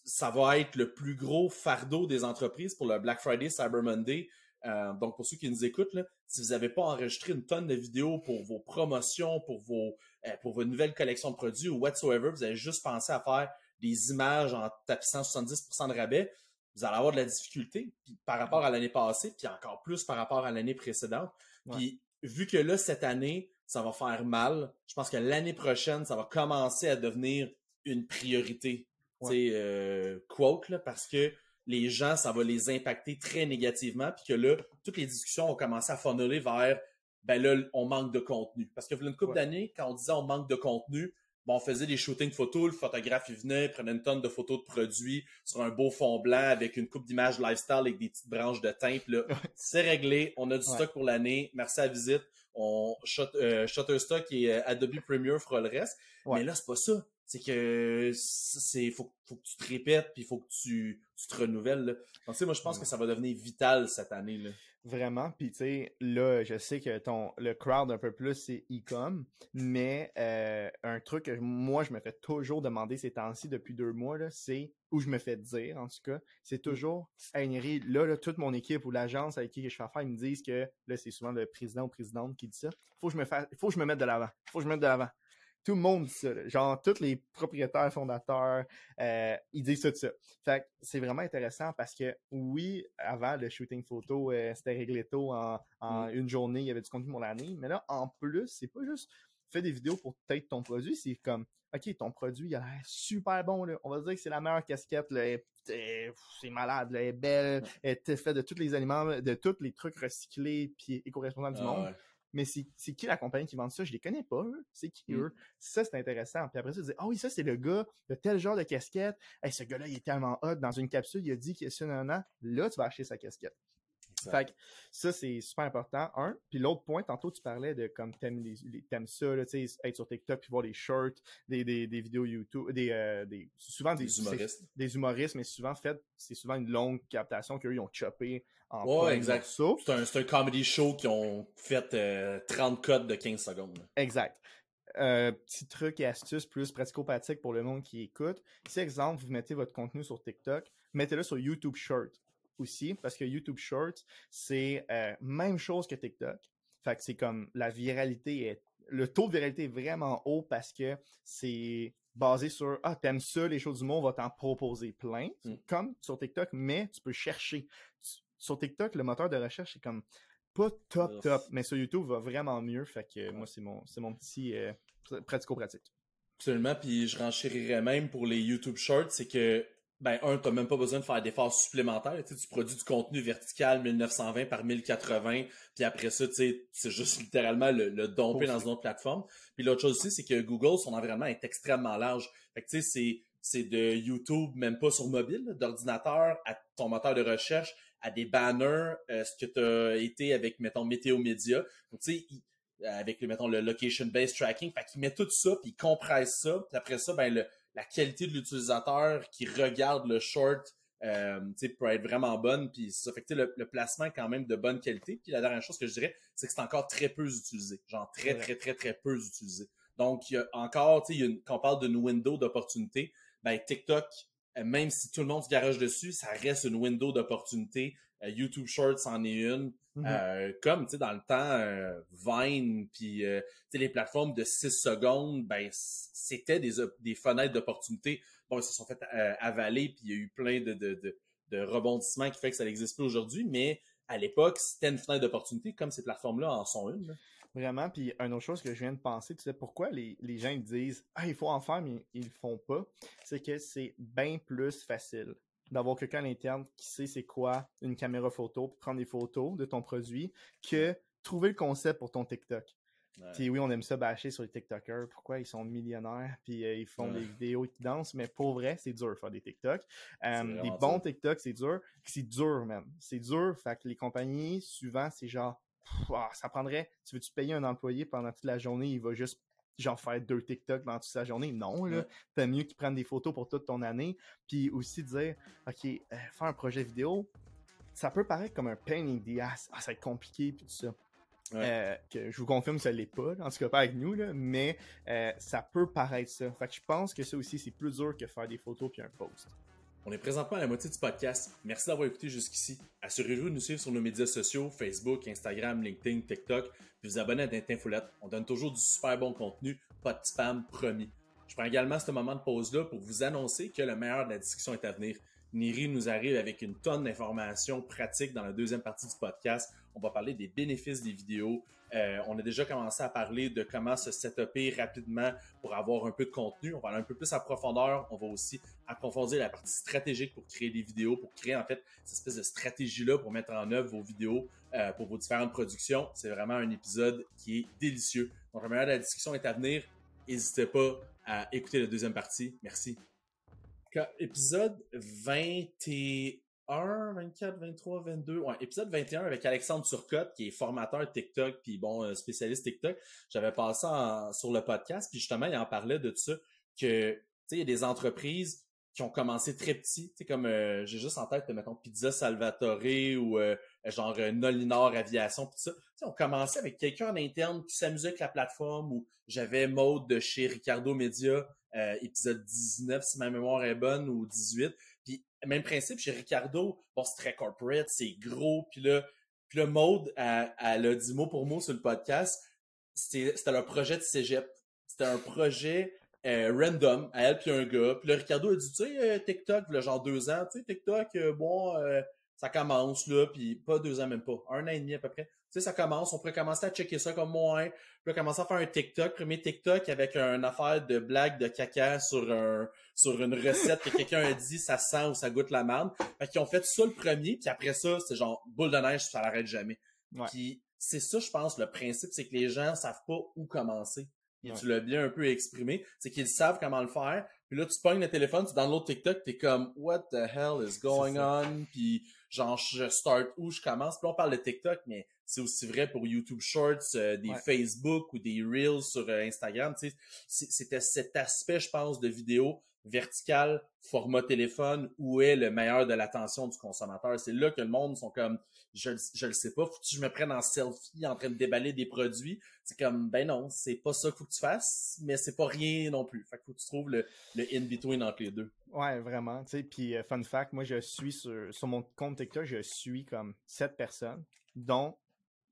ça va être le plus gros fardeau des entreprises pour le Black Friday, Cyber Monday. Euh, donc, pour ceux qui nous écoutent, là, si vous n'avez pas enregistré une tonne de vidéos pour vos promotions, pour vos, euh, pour vos nouvelles collections de produits ou whatsoever, vous avez juste pensé à faire des images en tapissant 70% de rabais, vous allez avoir de la difficulté par rapport à l'année passée, puis encore plus par rapport à l'année précédente. Puis, vu que là, cette année, ça va faire mal, je pense que l'année prochaine, ça va commencer à devenir une priorité. Euh, quote, là, parce que les gens, ça va les impacter très négativement, puis que là, toutes les discussions ont commencé à funneler vers, ben là, on manque de contenu. Parce que une couple d'années, quand on disait on manque de contenu, on faisait des shootings photos, le photographe, il venait, il prenait une tonne de photos de produits sur un beau fond blanc avec une coupe d'images lifestyle avec des petites branches de teinte, là. C'est réglé, on a du stock pour l'année, merci à la visite, on, shot, euh, Shutterstock et euh, Adobe Premiere fera le reste. Mais là, c'est pas ça c'est que c'est faut, faut que tu te répètes puis il faut que tu, tu te renouvelles là. donc tu sais moi je pense que ça va devenir vital cette année là. Vraiment. Puis tu sais là je sais que ton le crowd un peu plus c'est e-com mais euh, un truc que moi je me fais toujours demander ces temps-ci depuis deux mois là c'est où je me fais dire en tout cas c'est mmh. toujours hey, là, là toute mon équipe ou l'agence avec qui je fais affaire ils me disent que là c'est souvent le président ou présidente qui dit ça. Faut que je me fasse faut que je me mette de l'avant. Faut que je me mette de l'avant Tout le monde dit ça. Genre, tous les propriétaires, fondateurs, euh, ils disent tout ça. Fait que c'est vraiment intéressant parce que, oui, avant, le shooting photo, euh, c'était réglé tôt en, en Mm. une journée, il y avait du contenu pour l'année. Mais là, en plus, c'est pas juste fais des vidéos pour peut-être ton produit, c'est comme, OK, ton produit, il a l'air super bon, là. On va dire que c'est la meilleure casquette, là. C'est malade, là. Elle est belle. Elle est faite de tous les aliments, de tous les trucs recyclés puis éco-responsables du Ah, monde. ouais. Mais c'est qui la compagnie qui vend ça? Je les connais pas, eux. C'est qui, Mm. eux? Ça, c'est intéressant. Puis après ça, tu dis, ah oui, ça, c'est le gars de tel genre de casquette. Hey, ce gars-là, il est tellement hot. Dans une capsule, il a dit qu'il est un an. Là, tu vas acheter sa casquette. Exact. Fait que ça, c'est super important, un. Puis l'autre point, tantôt, tu parlais de comme t'aimes les, les- t'aimes ça, là, tu sais, être sur TikTok puis voir des shorts, des, des, des vidéos YouTube, des, euh, des souvent des, Des humoristes. des humoristes, mais souvent fait, c'est souvent une longue captation qu'eux, ils ont choppé en Ouais, exact. C'est un, un comedy show qui ont fait euh, 30 codes de 15 secondes. Exact. Euh, petit truc et astuce plus pratico-pratique pour le monde qui écoute. Si, exemple, vous mettez votre contenu sur TikTok, mettez-le sur YouTube Short aussi, parce que YouTube Short, c'est euh, même chose que TikTok. Fait que c'est comme la viralité est. Le taux de viralité est vraiment haut parce que c'est basé sur Ah, t'aimes ça, les choses du monde, on va t'en proposer plein, Mm. comme sur TikTok, mais tu peux chercher. Sur TikTok, le moteur de recherche est comme pas top top, mais sur YouTube va vraiment mieux. Fait que Ouais. moi, c'est mon, c'est mon petit euh, pr- pratico-pratique. Absolument, puis je renchérirais même pour les YouTube Shorts, c'est que, ben, un, t'as même pas besoin de faire d'efforts supplémentaires. Tu sais, tu produis du contenu vertical 1920 par 1080, puis après ça, tu sais, c'est juste littéralement le, le domper dans une autre plateforme. Puis l'autre chose aussi, c'est que Google, son environnement est extrêmement large. Fait que, tu sais, c'est, c'est de YouTube, même pas sur mobile, d'ordinateur à ton moteur de recherche, à des banners, euh, ce que t'as été avec, mettons, Météo Média. Donc, tu sais, il- avec, le, mettons, le location-based tracking. Fait qu'il met tout ça, puis il compresse ça. Puis après ça, ben, le, la qualité de l'utilisateur qui regarde le short euh, tu sais, peut être vraiment bonne. Puis ça fait que tu sais, le, le placement est quand même de bonne qualité. Puis la dernière chose que je dirais, c'est que c'est encore très peu utilisé. Genre très, très, très, très peu utilisé. Donc, il y a encore, tu sais, quand on parle d'une window d'opportunité, ben TikTok, euh, même si tout le monde se garage dessus, ça reste une window d'opportunité. Euh, YouTube Shorts en est une. Mhm. Euh, comme tu sais dans le temps euh, Vine puis euh, tu sais, les plateformes de 6 secondes ben c'était des, des fenêtres d'opportunité bon ils se sont fait euh, avaler puis il y a eu plein de, de, de, de rebondissements qui fait que ça n'existe plus aujourd'hui mais à l'époque c'était une fenêtre d'opportunité comme ces plateformes là en sont une. Vraiment. Puis, une autre chose que je viens de penser, tu sais, pourquoi les, les gens ils disent Ah, il faut en faire, mais ils le font pas, c'est que c'est bien plus facile d'avoir quelqu'un à l'interne qui sait c'est quoi une caméra photo, puis prendre des photos de ton produit, que trouver le concept pour ton TikTok. Ouais. Puis oui, on aime ça bâcher sur les TikTokers. Pourquoi ils sont millionnaires, puis euh, ils font Ouais. des vidéos, ils dansent, mais pour vrai, c'est dur de faire des TikTok. Euh, des bons. TikTok, c'est dur. C'est dur, même. C'est dur. Fait que les compagnies, souvent, c'est genre, pff, ah, ça prendrait, tu veux-tu payer un employé pendant toute la journée, il va juste genre faire deux TikTok pendant toute la journée? Non, là. T'as mieux qu'ils prennent des photos pour toute ton année. Puis aussi dire, OK, euh, faire un projet vidéo, ça peut paraître comme un pain in the ass. Ah, ça va être compliqué, puis tout ça. Ouais. Euh, que je vous confirme que ça l'est pas, en tout cas pas avec nous, là, mais euh, ça peut paraître ça. Fait que je pense que ça aussi, c'est plus dur que faire des photos puis un post. On est présentement à la moitié du podcast. Merci d'avoir écouté jusqu'ici. Assurez-vous de nous suivre sur nos médias sociaux, Facebook, Instagram, LinkedIn, TikTok, puis vous abonner à Tintin Foulette. On donne toujours du super bon contenu, pas de spam promis. Je prends également ce moment de pause-là pour vous annoncer que le meilleur de la discussion est à venir. Niri nous arrive avec une tonne d'informations pratiques dans la deuxième partie du podcast. On va parler des bénéfices des vidéos. Euh, on a déjà commencé à parler de comment se setuper rapidement pour avoir un peu de contenu. On va aller un peu plus à profondeur. On va aussi approfondir la partie stratégique pour créer des vidéos, pour créer en fait cette espèce de stratégie-là pour mettre en œuvre vos vidéos euh, pour vos différentes productions. C'est vraiment un épisode qui est délicieux. Donc, de la discussion est à venir. N'hésitez pas à écouter la deuxième partie. Merci. Épisode 21, 24, 23, 22. Ouais, épisode 21 avec Alexandre Turcotte, qui est formateur TikTok, puis bon, euh, spécialiste TikTok. J'avais passé en- sur le podcast, puis justement, il en parlait de ça, que, tu sais, il y a des entreprises qui ont commencé très petits, tu sais, comme, euh, j'ai juste en tête, mettons, Pizza Salvatore ou euh, genre euh, Nolinor Aviation, tout ça. Tu sais, on commençait avec quelqu'un en interne qui s'amusait avec la plateforme, ou j'avais Maude de chez Ricardo Media, épisode 19, si ma mémoire est bonne, ou 18. Même principe, chez Ricardo, bon, c'est très corporate, c'est gros, puis là, puis là, Maude, elle, a dit mot pour mot sur le podcast, c'était leur projet de cégep. c'était un projet euh, random à elle puis un gars. Puis là, Ricardo a dit, tu sais, euh, TikTok, le genre deux ans, tu sais, TikTok, euh, bon, ça commence là, puis pas deux ans même pas, un an et demi à peu près. Tu sais, ça commence, on pourrait commencer à checker ça comme moi. Puis là, commencer à faire un TikTok, premier TikTok avec une affaire de blague de caca sur un sur une recette que quelqu'un a dit, ça sent ou ça goûte la merde. Fait qu'ils ont fait ça le premier, puis après ça, c'est genre boule de neige, ça l'arrête jamais. Puis c'est ça, je pense, le principe, c'est que les gens savent pas où commencer. Et tu l'as bien un peu exprimé, c'est qu'ils savent comment le faire. Puis là, tu pognes le téléphone, tu downloads TikTok, t'es comme What the hell is going on? Puis genre je start où je commence. Puis on parle de TikTok, mais c'est aussi vrai pour YouTube Shorts, euh, des Facebook ou des Reels sur euh, Instagram. Tu sais, c'était cet aspect, je pense, de vidéo verticale, format téléphone, où est le meilleur de l'attention du consommateur. C'est là que le monde sont comme je, je le sais pas, faut que je me prenne en selfie en train de déballer des produits. C'est comme, ben non, c'est pas ça qu'il faut que tu fasses, mais c'est pas rien non plus. Fait qu'il faut que tu trouves le, le in-between entre les deux. Ouais, vraiment, tu sais, puis euh, fun fact, moi je suis sur, sur mon compte TikTok, je suis comme sept personnes, dont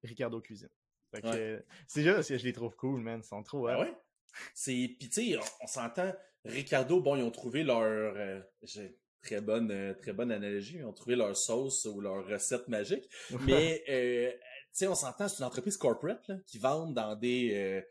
Ricardo Cuisine. C'est juste que je les trouve cool, man, ils sont trop... Ah ouais? C'est, pis tu sais, on, s'entend, Ricardo, bon, ils ont trouvé leur... Euh, très bonne, euh, très bonne analogie. Ils ont trouvé leur sauce ou leur recette magique. Mais, euh, tu sais, on s'entend, c'est une entreprise corporate là, qui vendent dans des... Euh,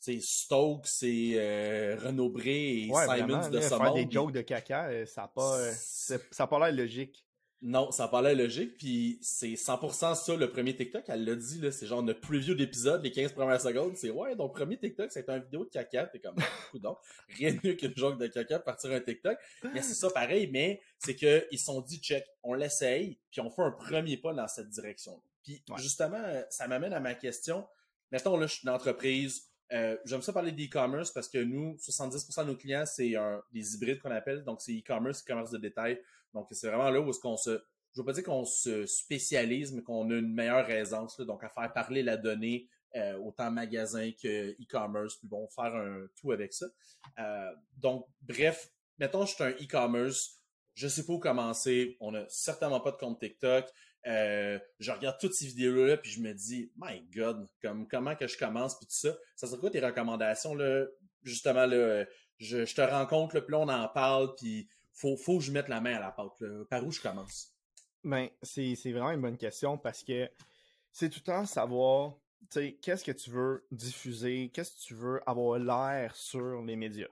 sais, Stokes et euh, Renaud Bré et Simons de ce faire des jokes de caca, ça n'a pas, ça pas l'air logique. Non, ça parlait logique, puis c'est 100% ça le premier TikTok, elle l'a dit, là, c'est genre notre preview d'épisode, les 15 premières secondes, c'est ouais, donc premier TikTok, c'est une vidéo de caca, t'es comme, donc rien de mieux qu'une joke de caca partir un TikTok, mais c'est ça pareil, mais c'est que ils sont dit, check, on l'essaye, puis on fait un premier pas dans cette direction. Puis justement, ça m'amène à ma question, mettons là, je suis une entreprise, euh, j'aime ça parler d'e-commerce parce que nous, 70% de nos clients, c'est des hybrides qu'on appelle, donc c'est e-commerce, e-commerce de détail, donc, c'est vraiment là où est-ce qu'on se, je veux pas dire qu'on se spécialise, mais qu'on a une meilleure aisance, donc à faire parler la donnée, euh, autant magasin que e-commerce, puis bon, faire un tout avec ça. Euh, donc, bref, mettons, je suis un e-commerce, je sais pas où commencer, on a certainement pas de compte TikTok, euh, je regarde toutes ces vidéos-là, puis je me dis, my God, comme comment que je commence, puis tout ça. Ça serait quoi tes recommandations, là? Justement, là, je, je te rencontre, là, puis là, on en parle, puis faut, faut que je mette la main à la pâte. Par où je commence? Ben, c'est vraiment une bonne question parce que c'est tout le temps savoir, qu'est-ce que tu veux diffuser, qu'est-ce que tu veux avoir l'air sur les médias.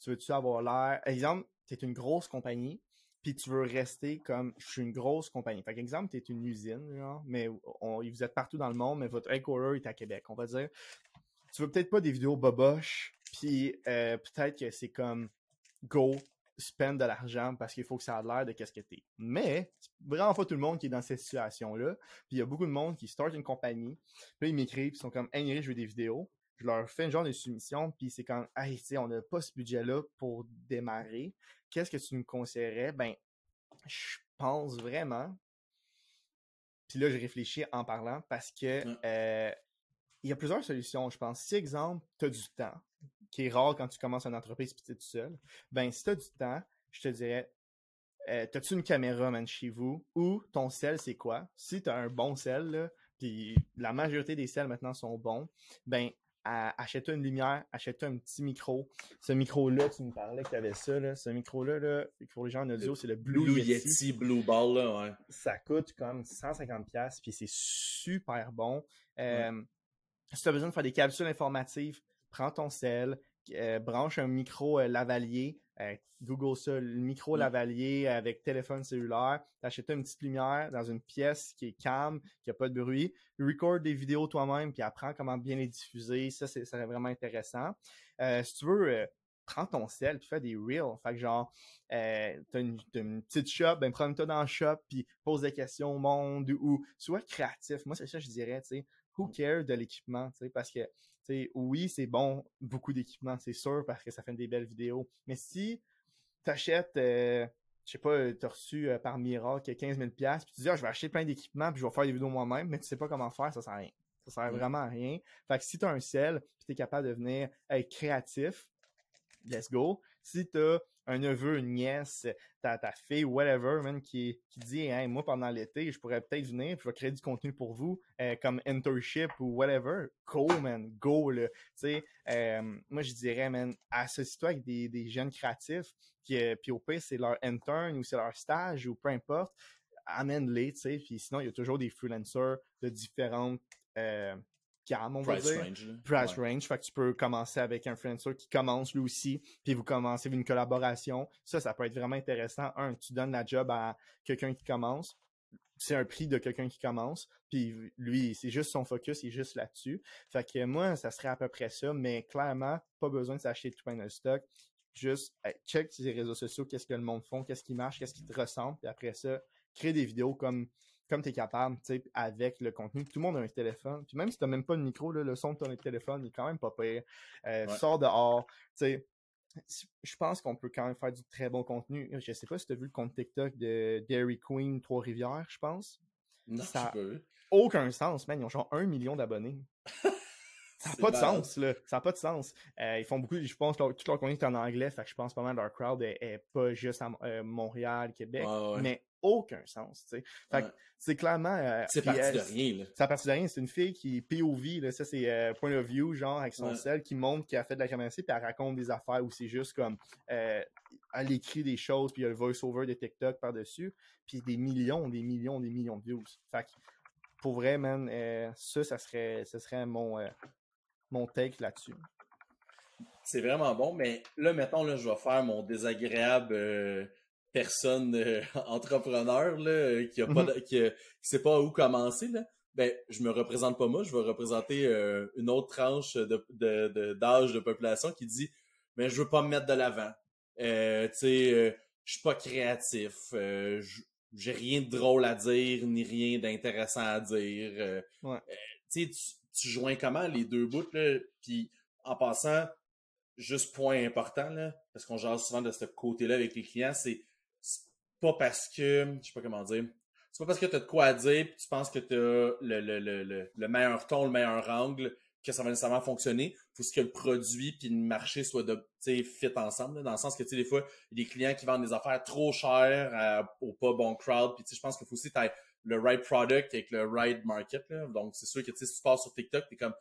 tu veux-tu avoir l'air... Exemple, tu es une grosse compagnie, puis tu veux rester comme je suis une grosse compagnie. Par exemple, tu es une usine, genre, mais vous êtes partout dans le monde, mais votre headquarter est à Québec. On va dire, tu veux peut-être pas des vidéos boboches, puis euh, peut-être que c'est comme go, spend de l'argent parce qu'il faut que ça a l'air de qu'est-ce que t'es. Mais, c'est vraiment pas tout le monde qui est dans cette situation-là. Puis il y a beaucoup de monde qui start une compagnie, puis ils m'écrivent, ils sont comme, hey, je veux des vidéos. Je leur fais une genre de soumission, puis c'est quand, hey, tu sais, on n'a pas ce budget-là pour démarrer. Qu'est-ce que tu me conseillerais? Ben, je pense vraiment. Puis là, je réfléchis en parlant parce que euh, il y a plusieurs solutions, je pense. Si, exemple, tu as du temps, qui est rare quand tu commences une entreprise et tu es tout seul, ben si tu as du temps, je te dirais, euh, t'as-tu une caméra, man, chez vous? Ou ton sel, c'est quoi? Si tu as un bon sel, puis la majorité des sels maintenant sont bons, ben achète-toi une lumière, achète-toi un petit micro. Ce micro-là, tu me parlais que tu avais ça, là. Ce micro-là, là, pour les gens en audio, c'est le Blue, Yeti. Blue Ball, là, ouais. Ça coûte comme 150$, puis c'est super bon. Euh, si tu as besoin de faire des capsules informatives, prends ton sel, euh, branche un micro euh, lavalier, euh, Google ça, le micro lavalier avec téléphone cellulaire, t'achètes une petite lumière dans une pièce qui est calme, qui a pas de bruit, record des vidéos toi-même, puis apprends comment bien les diffuser, ça, c'est, serait vraiment intéressant. si tu veux, prends ton sel, tu fais des reels, fait que genre, t'as une, une, petite shop, ben prends-toi dans le shop, puis pose des questions au monde, ou sois créatif. Moi, c'est ça que je dirais, tu sais, who cares de l'équipement, tu sais, parce que oui, c'est bon, beaucoup d'équipements, c'est sûr, parce que ça fait des belles vidéos. Mais si tu achètes, euh, je sais pas, tu as reçu euh, par miracle 15 000 puis tu dis, ah, je vais acheter plein d'équipements, puis je vais faire des vidéos moi-même, mais tu sais pas comment faire, ça sert à rien. Ça sert mm. vraiment à rien. Fait que si tu as un sel, puis tu es capable de venir être créatif, let's go. Si t'as un neveu, une nièce, ta, ta fille, whatever, man, qui, qui dit hey, moi pendant l'été, je pourrais peut-être venir, puis je vais créer du contenu pour vous, euh, comme internship ou whatever. Go, man, go là. Sais, euh, moi je dirais, man, associe-toi avec des, des jeunes créatifs, qui, euh, puis au pire, c'est leur intern ou c'est leur stage ou peu importe. Amène-les, tu sais, puis sinon, il y a toujours des freelancers de différentes on va Price dire. range. Price Ouais. range. Fait que tu peux commencer avec un influencer qui commence lui aussi, puis vous commencez une collaboration. Ça, ça peut être vraiment intéressant. Un, tu donnes la job à quelqu'un qui commence. C'est un prix de quelqu'un qui commence. Puis lui, c'est juste son focus, il est juste là-dessus. Fait que moi, ça serait à peu près ça, mais clairement, pas besoin de s'acheter tout plein de stock. Juste hey, check les réseaux sociaux, qu'est-ce que le monde font, qu'est-ce qui marche, qu'est-ce qui te ressemble, puis après ça, crée des vidéos comme comme tu es capable, tu sais, avec le contenu. Tout le monde a un téléphone. Puis même si tu même pas de micro, là, le son de ton téléphone il est quand même pas pire. Euh, Ouais. Sors dehors. Tu sais, je pense qu'on peut quand même faire du très bon contenu. Je sais pas si tu as vu le compte TikTok de Dairy Queen Trois-Rivières, je pense. Non, Ça-. Aucun sens, man. Ils ont genre un million d'abonnés. Ça n'a pas de sens, là. Ça n'a pas de sens. Euh, ils font beaucoup, je pense, leur, tout leur contenu est en anglais, fait que je pense pas mal leur crowd est, est pas juste à euh, Montréal, Québec, Ouais, ouais. mais aucun sens, tu sais. Fait Ouais. c'est clairement... euh, C'est parti elle- de rien, là. ça a parti de rien. C'est une fille qui est POV, là, ça c'est euh, point of view, genre avec son Ouais. sel, qui montre qu'elle a fait de la caméra puis elle raconte des affaires où c'est juste comme euh, elle écrit des choses, puis il y a le voice-over de TikTok par-dessus, puis des millions, des millions, des millions de views. Fait que pour vrai, man, euh, ça, ça serait, ça serait mon, euh, mon take là-dessus. C'est vraiment bon, mais là, mettons, là, je vais faire mon désagréable euh, personne euh, entrepreneur là, euh, qui a pas de- qui, a- qui sait pas où commencer. Là. Ben, je me représente pas moi, je vais représenter euh, une autre tranche de, de, de- d'âge de population qui dit Mais je veux pas me mettre de l'avant. Euh, tu sais, euh, je suis pas créatif. euh, je- j'ai rien de drôle à dire, ni rien d'intéressant à dire. euh, Ouais. euh, tu sais, tu- joins comment les deux bouts, là? Puis en passant, juste point important, là, parce qu'on jase souvent de ce côté-là avec les clients, c'est pas parce que, je sais pas comment dire, c'est pas parce que tu as de quoi dire puis tu penses que tu as le, le, le, le, le meilleur ton, le meilleur angle que ça va nécessairement fonctionner. Faut que le produit puis le marché soit de, fit ensemble, dans le sens que, tu sais, des fois, il y a des clients qui vendent des affaires trop chères à- au pas bon crowd puis je pense qu'il faut aussi que le right product avec le right market, là. Donc, c'est sûr que, si tu passes sur TikTok, t'es comme,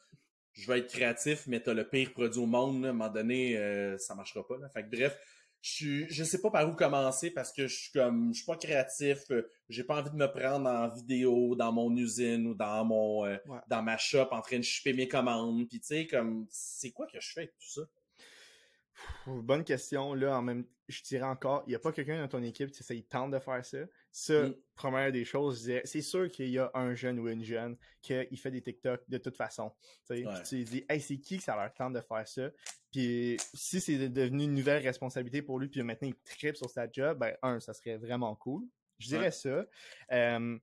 je vais être créatif, mais t'as le pire produit au monde, à un moment donné, euh, ça marchera pas. Là. Fait que bref, je je sais pas par où commencer parce que je suis comme, je suis pas créatif, euh, j'ai pas envie de me prendre en vidéo dans mon usine ou dans mon, euh, Ouais. dans ma shop en train de shipper mes commandes. Puis tu sais, comme, c'est quoi que je fais avec tout ça? Bonne question. Là, en même je dirais encore, il n'y a pas quelqu'un dans ton équipe qui il tente de faire ça. Ça, Mm. première des choses, je dirais, c'est sûr qu'il y a un jeune ou une jeune qui fait des TikTok de toute façon. Tu sais, Ouais. tu dis, hey, c'est qui que ça leur tente de faire ça? Puis si c'est devenu une nouvelle responsabilité pour lui, puis maintenant il tripe sur sa job, ben, un, ça serait vraiment cool. Je dirais Ouais. ça. Euh,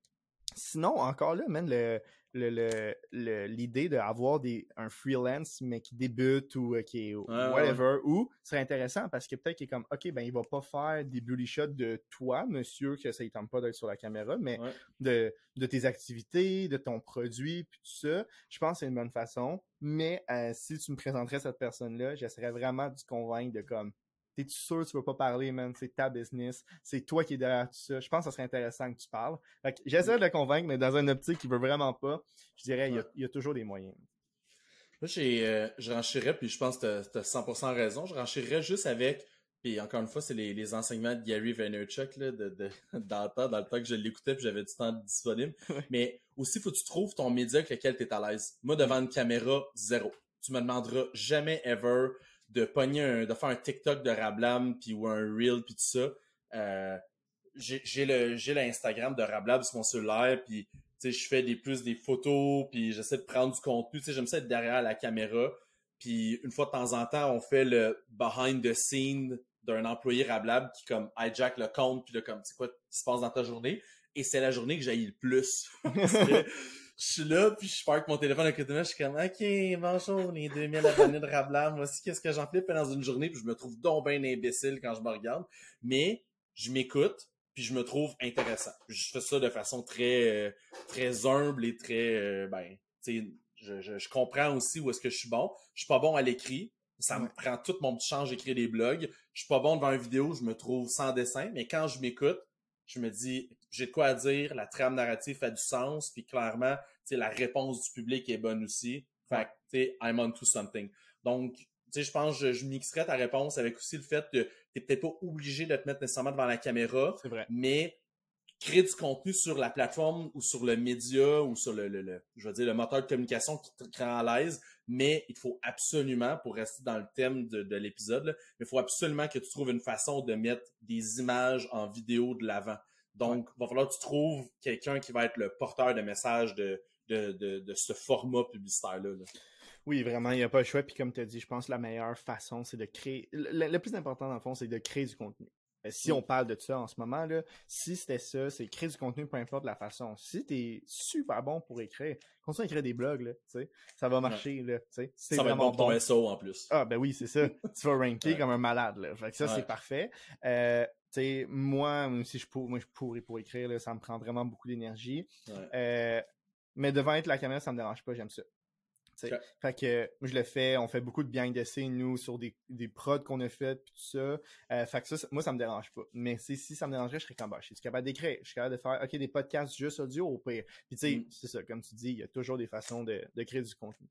sinon, encore là, man, le, le, le- le- l'idée d'avoir des, un freelance, mais qui débute ou euh, qui est whatever, ou serait intéressant parce que peut-être qu'il est comme, OK, ben, il va pas faire des beauty shots de toi, monsieur, que ça ne tente pas d'être sur la caméra, mais Ouais. de, de tes activités, de ton produit, puis tout ça. Je pense que c'est une bonne façon. Mais euh, si tu me présenterais cette personne-là, j'essaierais vraiment de te convaincre de comme, t'es-tu sûr que tu veux pas parler, man? C'est ta business. C'est toi qui es derrière tout ça. Je pense que ça serait intéressant que tu parles. Fait que j'essaie de le convaincre, mais dans une optique qui veut vraiment pas, je dirais, il y a- Ouais. il y, a toujours des moyens. J'ai, euh, je renchirais, puis je pense que tu as 100% raison, je renchirais juste avec, puis encore une fois, c'est les, les enseignements de Gary Vaynerchuk, là, de, de, dans, le temps, dans le temps que je l'écoutais, puis j'avais du temps disponible. Ouais. Mais aussi, faut que tu trouves ton média avec lequel tu es à l'aise. Moi, devant une caméra, zéro. Tu me demanderas jamais, ever, de pogner un, de faire un TikTok de Rablam, puis ou un Reel, puis tout ça. Euh, j'ai j'ai le j'ai l'Instagram de Rablab sur mon cellulaire puis tu sais je fais des plus des photos puis j'essaie de prendre du contenu tu sais j'aime ça être derrière la caméra puis une fois de temps en temps on fait le behind the scene d'un employé Rablab qui comme hijack le compte puis là comme c'est quoi qui se passe dans ta journée et c'est la journée que j'ai le plus je suis là puis je parque mon téléphone à côté de moi je suis comme ok bonjour les 2000 abonnés de Rablab moi aussi qu'est-ce que j'en fais dans une journée puis je me trouve donc bien imbécile quand je me regarde mais je m'écoute puis je me trouve intéressant. Je fais ça de façon très euh, très humble et très euh, ben tu sais je, je, je comprends aussi où est-ce que je suis bon. Je suis pas bon à l'écrit, Ça me prend tout mon petit change d'écrire des blogs. Je suis pas bon devant une vidéo, je me trouve sans dessin, mais quand je m'écoute, je me dis, j'ai de quoi à dire, la trame narrative a du sens, puis clairement, la réponse du public est bonne aussi. Fait que, tu sais, I'm on to something. Donc, tu sais, je pense que je, mixerais ta réponse avec aussi le fait que t'es peut-être pas obligé de te mettre nécessairement devant la caméra. C'est vrai. Mais créer du contenu sur la plateforme ou sur le média ou sur le, le, je veux dire, le moteur de communication qui te rend à l'aise, mais il faut absolument, pour rester dans le thème de, de l'épisode, il faut absolument que tu trouves une façon de mettre des images en vidéo de l'avant. Donc, il va falloir que tu trouves quelqu'un qui va être le porteur de message de, de, de, de ce format publicitaire-là. Oui, vraiment, il n'y a pas le choix. Puis comme tu as dit, je pense que la meilleure façon, c'est de créer. Le, plus important, dans le fond, c'est de créer du contenu. Euh, si on parle de ça en ce moment, là, si c'était ça, c'est créer du contenu, peu importe la façon. Si tu es super bon pour écrire, continue à écrire des blogs, là, ça va marcher. Là, ça va être bon pour ton SO en plus. Ah, ben oui, c'est ça. tu vas ranker comme un malade. Là. Fait que ça, c'est parfait. Euh, moi, si je, pour, moi, je pourrais pour écrire, là, ça me prend vraiment beaucoup d'énergie. Euh, mais devant être la caméra, ça me dérange pas, j'aime ça. Fait que je le fais, on fait beaucoup de behind the scenes, nous, sur des, des prods qu'on a fait, puis tout ça. Euh, fait que ça, moi, ça me dérange pas. Mais si, si ça me dérangerait, je serais comme, bah, je suis capable d'écrire, je suis capable de faire, OK, des podcasts juste audio au pire. Puis tu sais, mm. c'est ça, comme tu dis, il y a toujours des façons de, de créer du contenu.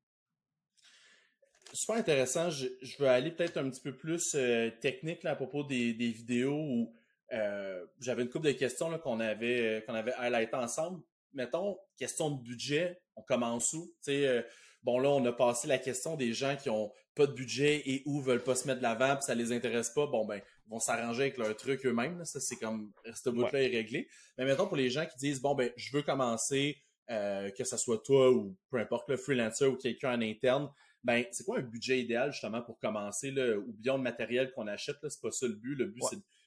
Super intéressant. Je, je veux aller peut-être un petit peu plus euh, technique là, à propos des, des vidéos où euh, j'avais une couple de questions qu'on avait qu'on avait highlightées ensemble. Mettons, question de budget, on commence où? Tu sais, bon là, on a passé la question des gens qui ont pas de budget et ou veulent pas se mettre de l'avant, puis ça les intéresse pas, bon ben, ils vont s'arranger avec leur truc eux-mêmes. Ça, c'est comme ce bout-là est réglé. Mais mettons pour les gens qui disent bon ben, je veux commencer, euh, que ce soit toi ou peu importe le freelancer ou quelqu'un en interne, ben c'est quoi un budget idéal justement pour commencer là, oublions le matériel qu'on achète là, c'est pas ça le but. Le but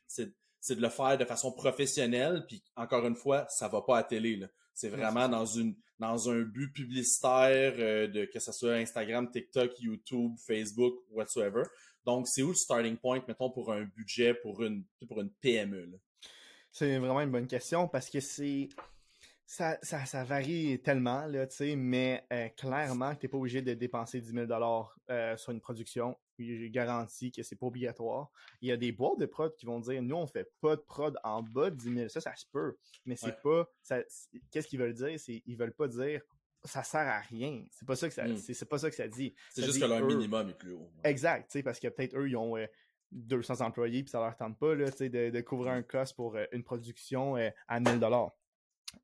c'est c'est de le faire de façon professionnelle, puis encore une fois, ça va pas à télé. Là. C'est vraiment dans une dans un but publicitaire euh, de que ce soit Instagram, TikTok, YouTube, Facebook, whatsoever. Donc, c'est où le starting point, mettons, pour un budget pour une pour une PME? C'est vraiment une bonne question parce que c'est ça, ça, ça, varie tellement, là, mais euh, clairement, tu n'es pas obligé de dépenser 10 000 euh, sur une production. J'ai garanti que c'est pas obligatoire. Il y a des boîtes de prod qui vont dire, nous, on fait pas de prod en bas de 10 000. Ça, ça se peut. Mais c'est pas, qu'est-ce qu'ils veulent dire? C'est, ils veulent pas dire, ça sert à rien. C'est pas ça que ça, hmm. c'est, pas ça que ça dit. C'est juste que leur minimum est plus haut. Exact, tu sais, parce que peut-être eux, ils ont 200 euh, employés puis ça leur tente pas, là, tu sais, de, de, couvrir un cost pour une production à 1000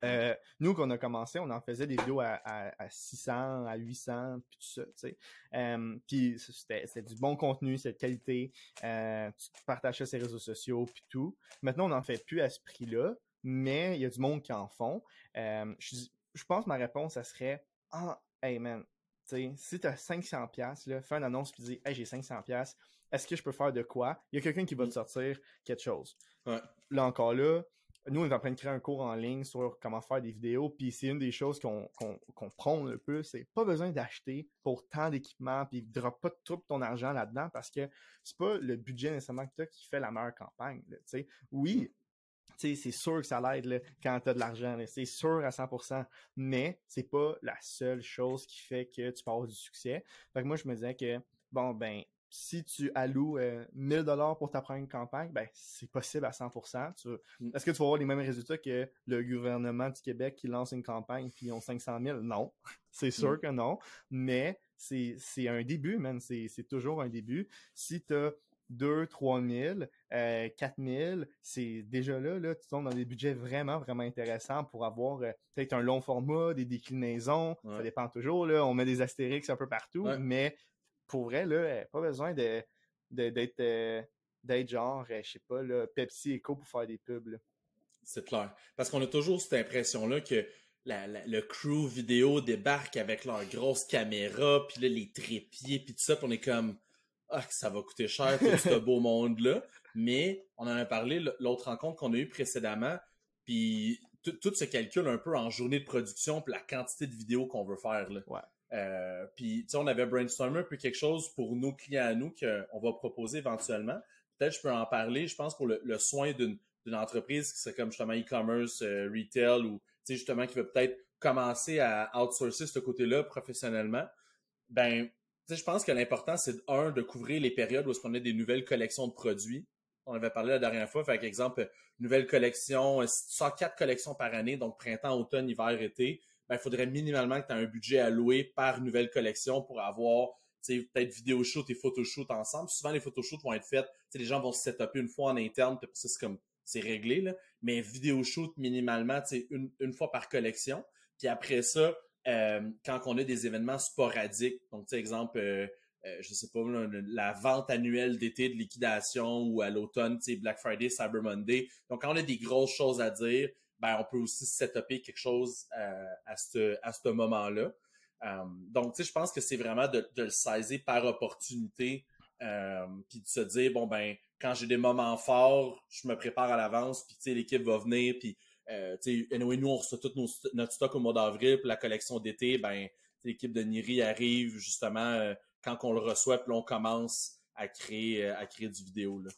euh, nous, quand on a commencé, on en faisait des vidéos à, à, 600, à 800, puis tout ça, tu sais. Euh, puis c'était du bon contenu, c'est de qualité. Euh, tu sur les réseaux sociaux, puis tout. Maintenant, on n'en fait plus à ce prix-là, mais il y a du monde qui en font. Euh, je, je pense que ma réponse, ça serait « Ah, hey man, tu sais, si tu as 500 pièces là, fais une annonce puis dis « Hey, j'ai 500 pièces est-ce que je peux faire de quoi? » Il y a quelqu'un qui va te mm. sortir quelque chose. Ouais. Là encore là, nous, on est en train de créer un cours en ligne sur comment faire des vidéos, puis c'est une des choses qu'on prône un peu, c'est pas besoin d'acheter pour tant d'équipements, puis drop pas trop ton argent là-dedans, parce que c'est pas le budget nécessairement que tu as qui fait la meilleure campagne. Là, oui, c'est sûr que ça l'aide quand tu as de l'argent, c'est sûr à 100%, mais c'est pas la seule chose qui fait que tu peux avoir du succès. Fait que moi, je me disais que, bon, ben, si tu alloues 1000 euh, dollars pour ta première campagne, ben c'est possible à 100%. Mm. Est-ce que tu vas avoir les mêmes résultats que le gouvernement du Québec qui lance une campagne puis ils ont 500 000 Non, c'est sûr mm. que non. Mais c'est un début, man. C'est toujours un début. Si tu as 2, 3 000, euh, 4 000, c'est déjà là, là, tu tombes dans des budgets vraiment, vraiment intéressants pour avoir euh, peut-être un long format, des déclinaisons, ça dépend toujours, là, on met des astérix un peu partout, mais pour vrai, là, pas besoin de, d'être, euh, d'être genre, euh, je sais pas, là, Pepsi Eco pour faire des pubs. C'est clair. Parce qu'on a toujours cette impression-là que le crew vidéo débarque avec leur grosse caméra, puis là, les trépieds, puis tout ça, puis on est comme, ah, ça va coûter cher tout ce beau monde-là. Mais on en a parlé l'autre rencontre qu'on a eue précédemment, puis tout se calcule un peu en journée de production, puis la quantité de vidéos qu'on veut faire. Là. Ouais. Euh, puis, tu sais, on avait brainstormé un peu quelque chose pour nos clients à nous qu'on va proposer éventuellement. Peut-être je peux en parler, je pense, pour le, soin d'une entreprise qui serait comme justement e-commerce, euh, retail ou, tu sais, justement, qui veut peut-être commencer à outsourcer ce côté-là professionnellement. Ben, je pense que l'important, c'est un, de couvrir les périodes où est-ce qu'on a des nouvelles collections de produits. On avait parlé la dernière fois, fait exemple, nouvelle collection, si tu sors quatre collections par année, donc printemps, automne, hiver, été, ben, il faudrait minimalement que tu aies un budget alloué par nouvelle collection pour avoir peut-être vidéo shoot et photo shoot ensemble. Souvent, les photo shoots vont être faites, les gens vont se setuper une fois en interne, puis ça, c'est comme c'est réglé, là. Mais vidéo shoot minimalement, une, une fois par collection. Puis après ça, euh, quand on a des événements sporadiques, donc exemple, euh, euh, je sais pas, la vente annuelle d'été de liquidation ou à l'automne, Black Friday, Cyber Monday. Donc, quand on a des grosses choses à dire, ben, on peut aussi setuper quelque chose à ce, à ce moment-là. donc, tu sais, je pense que c'est vraiment de, de, le saisir par opportunité, puis de se dire, bon, ben, quand j'ai des moments forts, je me prépare à l'avance, puis, tu sais, l'équipe va venir, puis euh, anyway, nous, on reçoit tout notre stock au mois d'avril, puis la collection d'été, ben, l'équipe de Niri arrive justement euh, quand on le reçoit, puis on commence à créer, euh, à créer du vidéo. Là.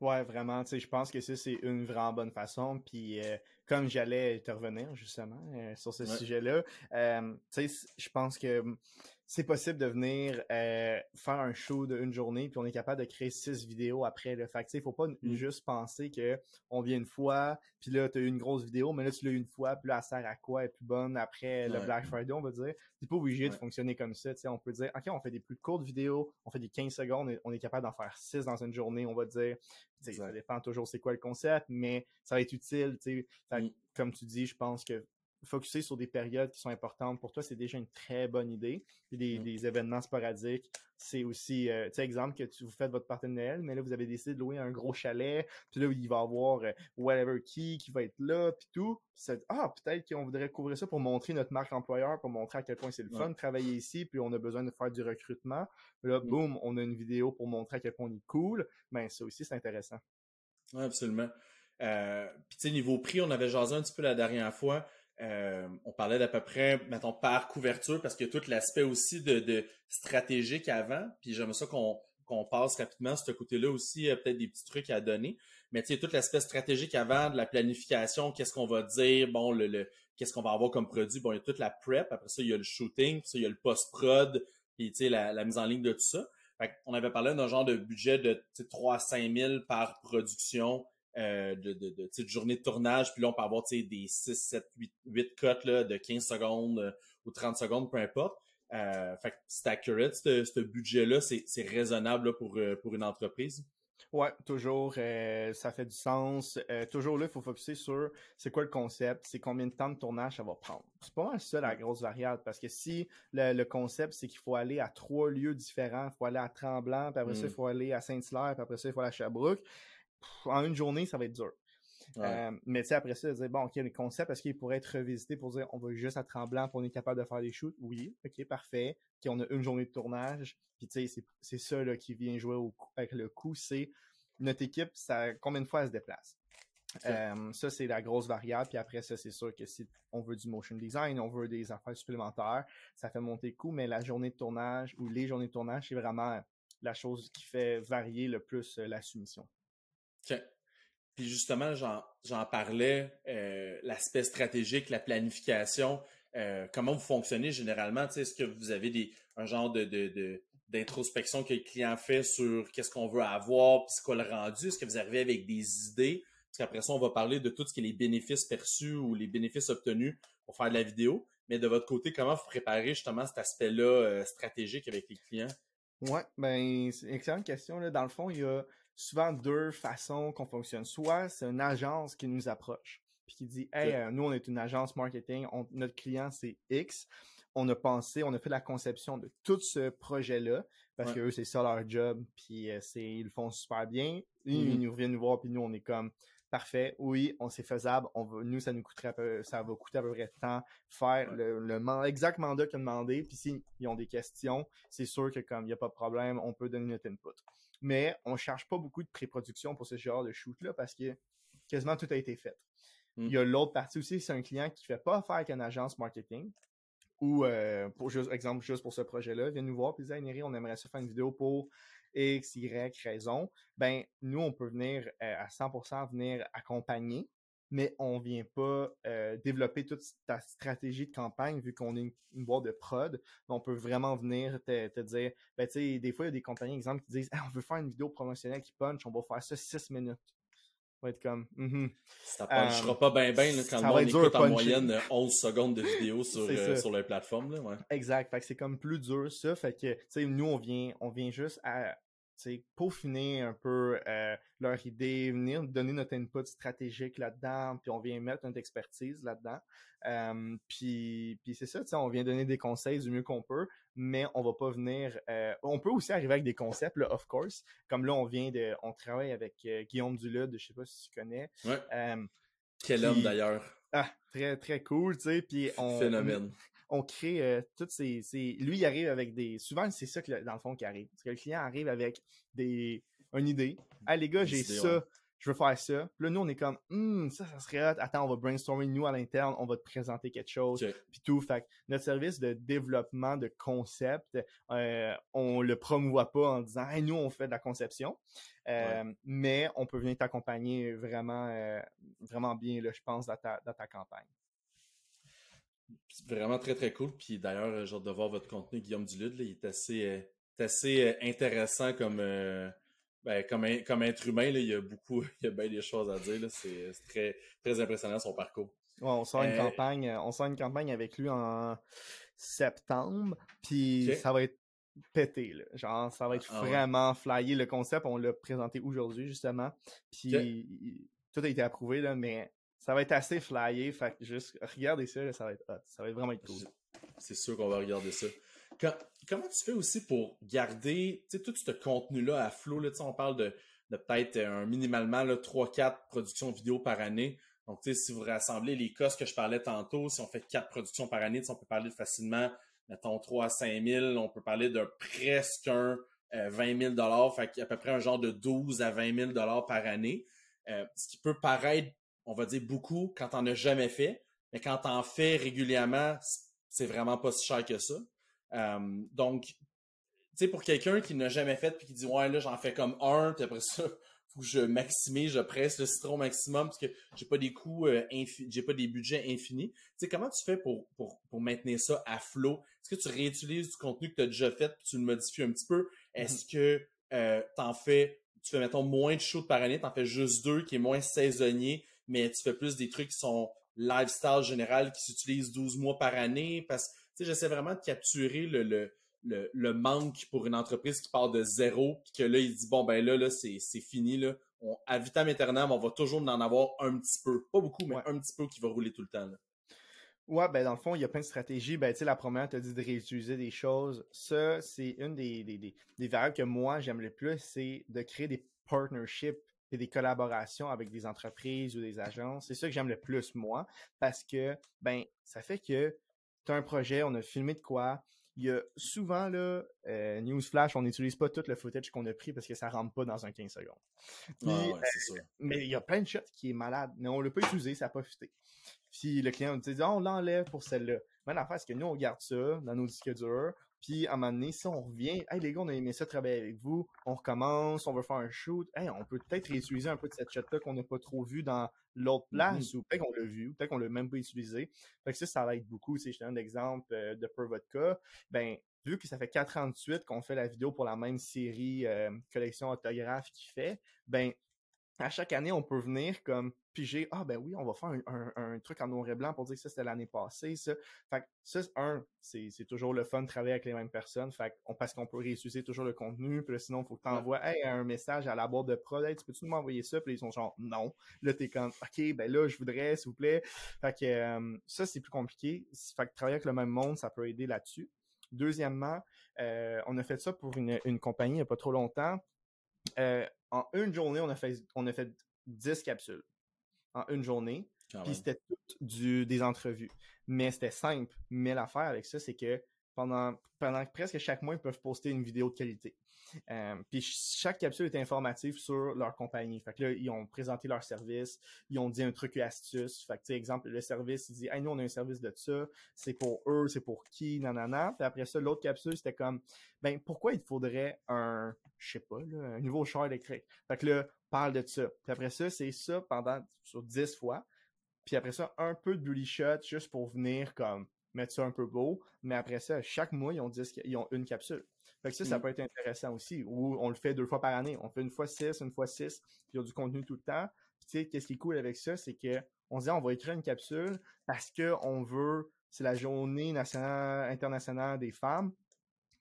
Ouais, vraiment, je pense que ça, c'est une vraiment bonne façon. Puis, euh, comme j'allais te revenir, justement, sur ce sujet-là, tu sais, je pense que c'est possible de venir euh, faire un show d'une journée, puis on est capable de créer six vidéos après. le Fait que, faut pas mm. juste penser que on vient une fois, puis là, tu as eu une grosse vidéo, mais là, tu l'as eu une fois, puis là, elle sert à quoi? Elle est plus bonne après le Black Friday, on va dire. C'est pas obligé de fonctionner comme ça. On peut dire, OK, on fait des plus courtes vidéos, on fait des 15 secondes, on est capable d'en faire six dans une journée, on va dire. Ça dépend toujours c'est quoi le concept, mais ça va être utile. Fait, mm. Comme tu dis, je pense que focuser sur des périodes qui sont importantes pour toi, c'est déjà une très bonne idée. Puis des, mm. événements sporadiques, c'est aussi, euh, tu sais, exemple que tu, vous faites votre Noël, mais là, vous avez décidé de louer un gros chalet, puis là, il va y avoir euh, whatever key qui va être là, puis tout. ah, peut-être qu'on voudrait couvrir ça pour montrer notre marque employeur, pour montrer à quel point c'est le fun de travailler ici, puis on a besoin de faire du recrutement. Là, mm. boum, on a une vidéo pour montrer à quel point on est cool. Ben, ça aussi, c'est intéressant. Oui, absolument. Euh, puis, tu sais, niveau prix, on avait jasé un petit peu la dernière fois. Euh, on parlait d'à peu près, mettons, par couverture, parce qu'il y a tout l'aspect aussi de, stratégique avant. Puis j'aimerais ça qu'on passe rapidement ce côté-là aussi, peut-être des petits trucs à donner. Mais tu sais, tout l'aspect stratégique avant, de la planification, qu'est-ce qu'on va dire, bon, le, qu'est-ce qu'on va avoir comme produit? Bon, il y a toute la prep, après ça, il y a le shooting, puis ça, il y a le post-prod, puis tu sais, la, mise en ligne de tout ça. on avait parlé d'un genre de budget de 3 à 5 000 par production euh, de, de, de, de, journée de tournage, puis là, on peut avoir des 6, 7, 8, 8 cotes là, de 15 secondes euh, ou 30 secondes, peu importe. Euh, fait que c'est accurate, ce budget-là, c'est raisonnable là, pour, pour une entreprise. Ouais, toujours, ça fait du sens. toujours là, il faut focuser sur c'est quoi le concept, c'est combien de temps de tournage ça va prendre. C'est pas ça la grosse variable, parce que si le, concept, c'est qu'il faut aller à trois lieux différents, il faut aller à Tremblant, puis après ça, il mm. faut aller à Saint-Hilaire, puis après ça, il faut aller à Sherbrooke, en une journée, ça va être dur. Euh, mais tu sais, après ça, dire, bon, OK, le concept, est-ce qu'il pourrait être revisité pour dire, on va juste à Tremblant, pour on est capable de faire des shoots? Oui, OK, parfait. OK, on a une journée de tournage. Puis tu sais, c'est ça là, qui vient jouer avec le coup, c'est notre équipe, ça, combien de fois elle se déplace? Euh, ça, c'est la grosse variable. Puis après, ça, c'est sûr que si on veut du motion design, on veut des affaires supplémentaires, ça fait monter le coût. Mais la journée de tournage ou les journées de tournage, c'est vraiment la chose qui fait varier le plus euh, la soumission. Puis justement, j'en parlais, euh, l'aspect stratégique, la planification, euh, comment vous fonctionnez généralement? Est-ce que vous avez des, un genre de, d'introspection que le client fait sur qu'est-ce qu'on veut avoir, puis ce qu'on le rendu? Est-ce que vous arrivez avec des idées? Parce qu'après ça, on va parler de tout ce qui est les bénéfices perçus ou les bénéfices obtenus pour faire de la vidéo. Mais de votre côté, comment vous préparez justement cet aspect-là euh, stratégique avec les clients? Ouais, ben, c'est une excellente question. Là. Dans le fond, il y a souvent deux façons qu'on fonctionne. Soit c'est une agence qui nous approche, puis qui dit Hey, euh, nous, on est une agence marketing, notre client, c'est X. On a pensé, on a fait la conception de tout ce projet-là, parce que eux, c'est ça leur job, puis euh, c'est, ils le font super bien. Ils, mm-hmm. nous viennent nous voir, puis nous, on est comme parfait, oui, on c'est faisable, on va, nous, ça nous coûterait peu, ça va coûter à peu près de temps faire le, le exact mandat qu'ils ont demandé, puis s'ils ont des questions, c'est sûr que comme il n'y a pas de problème, on peut donner notre input mais on ne cherche pas beaucoup de pré-production pour ce genre de shoot-là parce que quasiment tout a été fait. Il y a hmm. l'autre partie aussi, c'est un client qui ne fait pas affaire avec une agence marketing ou, euh, pour juste, exemple, juste pour ce projet-là, vient nous voir et dit Hey, on aimerait ça faire une vidéo pour X, Y raison. Ben, nous, on peut venir euh, à 100% venir accompagner mais on vient pas euh, développer toute ta stratégie de campagne vu qu'on est une, boîte de prod. On peut vraiment venir te, dire, ben tu sais, des fois il y a des compagnies, exemple, qui disent, on veut faire une vidéo promotionnelle qui punch, on va faire ça six minutes. On va être comme, mm Ça punchera euh, pas bien bien quand on écoute en moyenne 11 secondes de vidéo sur, euh, sur la plateforme. Là, ouais. Exact. Fait que c'est comme plus dur ça. Fait que, tu sais, nous, on vient, on vient juste à peaufiner un peu euh, leur idée, venir donner notre input stratégique là-dedans, puis on vient mettre notre expertise là-dedans. Euh, puis, puis c'est ça, on vient donner des conseils du mieux qu'on peut, mais on va pas venir. Euh, on peut aussi arriver avec des concepts, là, of course. Comme là, on vient de, on travaille avec Guillaume Dulude, je sais pas si tu connais. Ouais. Quel homme d'ailleurs. Ah, très très cool, tu sais. Puis on. Phénomène on crée euh, toutes ces, Lui, il arrive avec des. Souvent, c'est ça que dans le fond qui arrive. Parce que le client arrive avec des une idée. Ah les gars, j'ai ça, je veux faire ça. Puis là, nous, on est comme hum, ça, ça serait hot. Attends, on va brainstormer nous à l'interne, on va te présenter quelque chose. Puis tout. Fait notre service de développement de concept, euh, on le promouvoit pas en disant hey, nous, on fait de la conception. Euh, mais on peut venir t'accompagner vraiment, euh, vraiment bien, là, je pense, dans ta, dans ta campagne. Vraiment très très cool. Puis d'ailleurs, euh, genre de voir votre contenu, Guillaume Dulude, il est assez, euh, assez euh, intéressant comme, ben, comme, comme être humain. Là, il y a beaucoup, il y a bien des choses à dire. C'est très, très impressionnant son parcours. on sort une campagne, on sort une campagne avec lui en septembre. Puis ça va être pété. Là. Genre, ça va être ah vraiment flyé. Le concept, on l'a présenté aujourd'hui, justement. Puis tout a été approuvé, là, mais ça va être assez flyé. Fait que juste regardez ça, ça va être hot. Ça va être vraiment cool. C'est sûr qu'on va regarder ça. comment tu fais aussi pour garder tout ce contenu-là à flot? On parle de, peut-être un minimalement 3-4 productions vidéo par année. Donc, si vous rassemblez les costs que je parlais tantôt, si on fait 4 productions par année, on peut parler facilement, mettons, 3 à 5 000. On peut parler de presque un 20 000 Fait à peu près un genre de 12 à 20 000 par année. Euh, ce qui peut paraître on va dire beaucoup quand t'en as jamais fait, mais quand t'en fais régulièrement, c'est vraiment pas si cher que ça. Euh, donc, tu sais, pour quelqu'un qui n'a jamais fait puis qui dit ouais là j'en fais comme un, puis après ça faut que je maximise, je presse le citron maximum parce que j'ai pas des coûts euh, j'ai pas des budgets infinis. Tu sais comment tu fais pour, pour, pour maintenir ça à flot? Est-ce que tu réutilises du contenu que tu as déjà fait puis tu le modifies un petit peu? Mm-hmm. Est-ce que euh, t'en fais tu fais mettons moins de shoots par année, t'en fais juste deux qui est moins saisonnier mais tu fais plus des trucs qui sont lifestyle général qui s'utilisent 12 mois par année parce que j'essaie vraiment de capturer le, le, le, manque pour une entreprise qui part de zéro puis que là il dit bon ben là là c'est fini là on, à vitam aeternam on va toujours en avoir un petit peu pas beaucoup mais un petit peu qui va rouler tout le temps là. Ouais, ben dans le fond, il y a plein de stratégies. Ben, tu sais, la première, tu as dit de réutiliser des choses. Ça, c'est une des, des, des, des variables que moi, j'aime le plus, c'est de créer des partnerships des collaborations avec des entreprises ou des agences. C'est ça que j'aime le plus, moi, parce que, ben, ça fait que tu as un projet, on a filmé de quoi. Il y a souvent, là, euh, Newsflash, on n'utilise pas tout le footage qu'on a pris parce que ça rentre pas dans un 15 secondes. Ah euh, mais il y a plein de shots qui est malade, mais on l'a pas utilisé, ça n'a pas fité. Si le client nous dit, ah, on l'enlève pour celle-là. Mais l'affaire, c'est que nous, on garde ça dans nos disques durs, puis à un moment donné, si on revient, hey les gars, on a aimé ça travailler avec vous, on recommence, on veut faire un shoot, hey, on peut peut-être réutiliser un peu de cette shot-là qu'on n'a pas trop vu dans l'autre mm-hmm. place, ou peut-être qu'on l'a vu, ou peut-être qu'on l'a même pas utilisé. Fait que ça, ça aide beaucoup. Si je te donne l'exemple euh, de Per Vodka, ben vu que ça fait 4 ans de suite qu'on fait la vidéo pour la même série euh, collection autographe qu'il fait, ben à chaque année, on peut venir comme piger, ah ben oui, on va faire un, truc en noir et blanc pour dire que ça c'était l'année passée, ça. Fait que ça, un, c'est, toujours le fun de travailler avec les mêmes personnes, fait on, parce qu'on peut réutiliser toujours le contenu, puis sinon, il faut que tu envoies un message à la boîte de prod, hey, tu peux-tu m'envoyer ça? Puis ils sont genre, non. Là, t'es comme, ok, ben là, je voudrais, s'il vous plaît. Fait que euh, ça, c'est plus compliqué. Fait que travailler avec le même monde, ça peut aider là-dessus. Deuxièmement, euh, on a fait ça pour une, une compagnie il n'y a pas trop longtemps. Euh, en une journée, on a fait, on a fait 10 capsules. En une journée. Puis c'était toutes du, des entrevues. Mais c'était simple. Mais l'affaire avec ça, c'est que pendant, pendant presque chaque mois, ils peuvent poster une vidéo de qualité. Euh, puis chaque capsule est informative sur leur compagnie. Fait que là, ils ont présenté leur service, ils ont dit un truc et astuce. Fait que, exemple, le service, il dit, hey, nous, on a un service de ça, c'est pour eux, c'est pour qui, nanana. Puis après ça, l'autre capsule, c'était comme, ben, pourquoi il faudrait un, je sais pas, un nouveau char électrique? Fait que là, parle de ça. Puis après ça, c'est ça pendant, sur 10 fois. Puis après ça, un peu de bully shot juste pour venir comme mettre ça un peu beau. Mais après ça, chaque mois, ils ont, ils ont une capsule. Fait que ça, ça mm. peut être intéressant aussi. Ou on le fait deux fois par année. On fait une fois six, une fois six, puis il y a du contenu tout le temps. Puis tu sais, qu'est-ce qui est cool avec ça, c'est que on se dit on va écrire une capsule parce qu'on veut, c'est la journée nationale, internationale des femmes.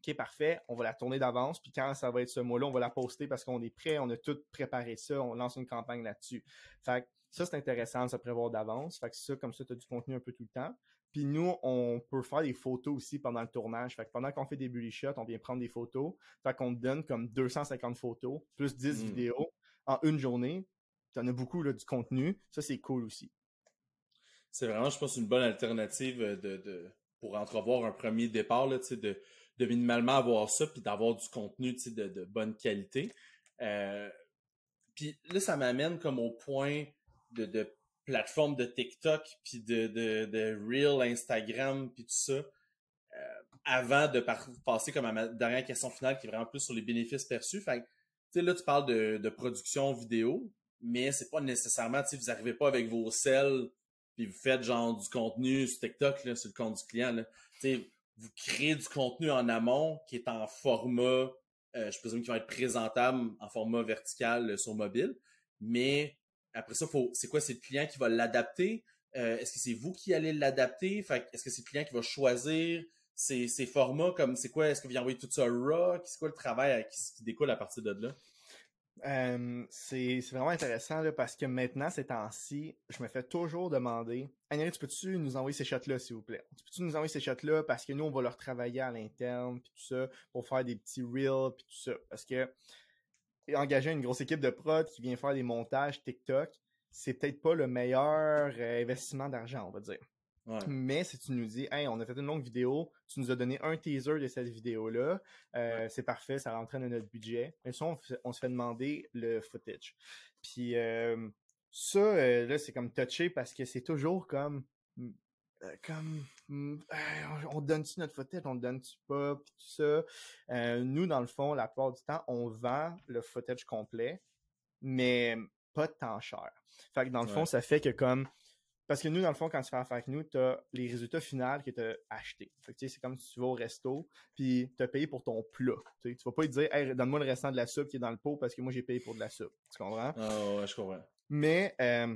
OK, parfait, on va la tourner d'avance, puis quand ça va être ce mois-là, on va la poster parce qu'on est prêt, on a tout préparé ça, on lance une campagne là-dessus. Fait que ça, c'est intéressant de se prévoir d'avance. Fait que ça, comme ça, tu as du contenu un peu tout le temps. Puis nous, on peut faire des photos aussi pendant le tournage. Fait que pendant qu'on fait des bully shots, on vient prendre des photos. Fait qu'on te donne comme 250 photos, plus 10 hmm. vidéos en une journée. Tu en as beaucoup là, du contenu. Ça, c'est cool aussi. C'est vraiment, je pense, une bonne alternative de, de pour entrevoir un premier départ, là, de, de minimalement avoir ça, puis d'avoir du contenu de, de bonne qualité. Euh, puis là, ça m'amène comme au point de, de plateforme de TikTok, puis de, de, de Reel, Instagram, puis tout ça. Euh, avant de passer comme à ma dernière question finale, qui est vraiment plus sur les bénéfices perçus. Fait tu sais, là, tu parles de, de production vidéo, mais c'est pas nécessairement, tu vous arrivez pas avec vos selles, puis vous faites genre du contenu sur TikTok, là, sur le compte du client, là. Tu sais, vous créez du contenu en amont qui est en format, euh, je présume qu'il va être présentable en format vertical euh, sur mobile, mais après ça, faut, c'est quoi, c'est le client qui va l'adapter? Euh, est-ce que c'est vous qui allez l'adapter? est-ce que c'est le client qui va choisir ces, formats? Comme, c'est quoi? Est-ce que vous envoyez tout ça raw? C'est quoi le travail qui, découle à partir de là? c'est vraiment intéressant là, parce que maintenant, ces temps-ci, je me fais toujours demander Annie, tu peux-tu nous envoyer ces shots-là, s'il vous plaît? Tu peux-tu nous envoyer ces shots-là parce que nous, on va leur travailler à l'interne, puis tout ça, pour faire des petits reels, puis tout ça? Parce que engager une grosse équipe de prod qui vient faire des montages TikTok, c'est peut-être pas le meilleur euh, investissement d'argent, on va dire. Mais si tu nous dis, hey, on a fait une longue vidéo, tu nous as donné un teaser de cette vidéo-là, euh, c'est parfait, ça rentre dans notre budget. Mais ça, on, se fait demander le footage. Puis euh, ça, là, c'est comme touché parce que c'est toujours comme comme hmm, on donne-tu notre footage, on donne-tu pas, puis tout ça. Euh, nous, dans le fond, la plupart du temps, on vend le footage complet, mais pas de temps cher. Fait que dans le fond, ça fait que comme parce que nous, dans le fond, quand tu fais affaire avec nous, tu as les résultats finaux que tu as achetés. c'est comme si tu vas au resto, puis tu as payé pour ton plat. Tu vas pas te dire, hey, donne-moi le restant de la soupe qui est dans le pot parce que moi, j'ai payé pour de la soupe. Tu comprends? Ah ouais, je comprends. Mais euh,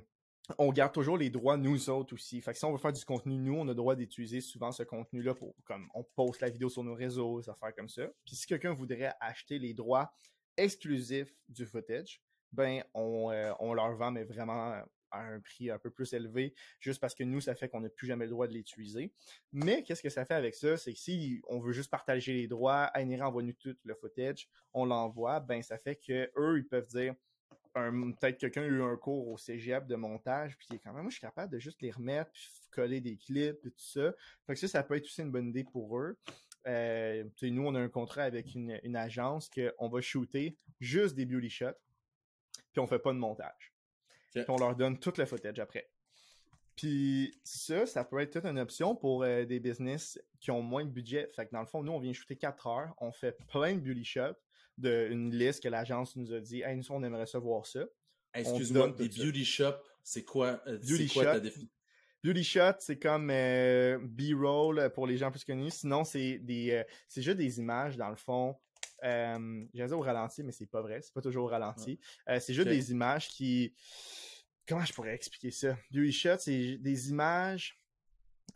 on garde toujours les droits nous autres aussi. Fait que si on veut faire du contenu, nous, on a le droit d'utiliser souvent ce contenu-là pour, comme, on poste la vidéo sur nos réseaux, des affaires comme ça. Puis si quelqu'un voudrait acheter les droits exclusifs du footage, ben, on, euh, leur vend, mais vraiment à un prix un peu plus élevé, juste parce que nous, ça fait qu'on n'a plus jamais le droit de l'utiliser. Mais qu'est-ce que ça fait avec ça? C'est que si on veut juste partager les droits, Ainera envoie-nous tout le footage, on l'envoie, ben ça fait que eux, ils peuvent dire peut-être quelqu'un a eu un cours au cégep de montage, puis quand même, moi, je suis capable de juste les remettre, puis coller des clips, et tout ça. Fait que ça, ça peut être aussi une bonne idée pour eux. Euh, nous, on a un contrat avec une, une agence qu'on va shooter juste des beauty shots, puis on fait pas de montage. Puis on leur donne tout le footage après. Puis ça, ça peut être toute une option pour euh, des business qui ont moins de budget. Fait que dans le fond, nous, on vient shooter 4 heures, on fait plein de beauty shots, d'une liste que l'agence nous a dit, hey, nous, on aimerait savoir ça. Excuse-moi, des beauty shops, c'est quoi, euh, beauty quoi ta définition? Beauty shot, c'est comme euh, B-roll pour les gens plus connus. Sinon, c'est des, euh, c'est juste des images dans le fond. Euh, J'ai au ralenti, mais c'est pas vrai. C'est pas toujours au ralenti. c'est juste des images qui. Comment je pourrais expliquer ça? Beauty shot, c'est des images.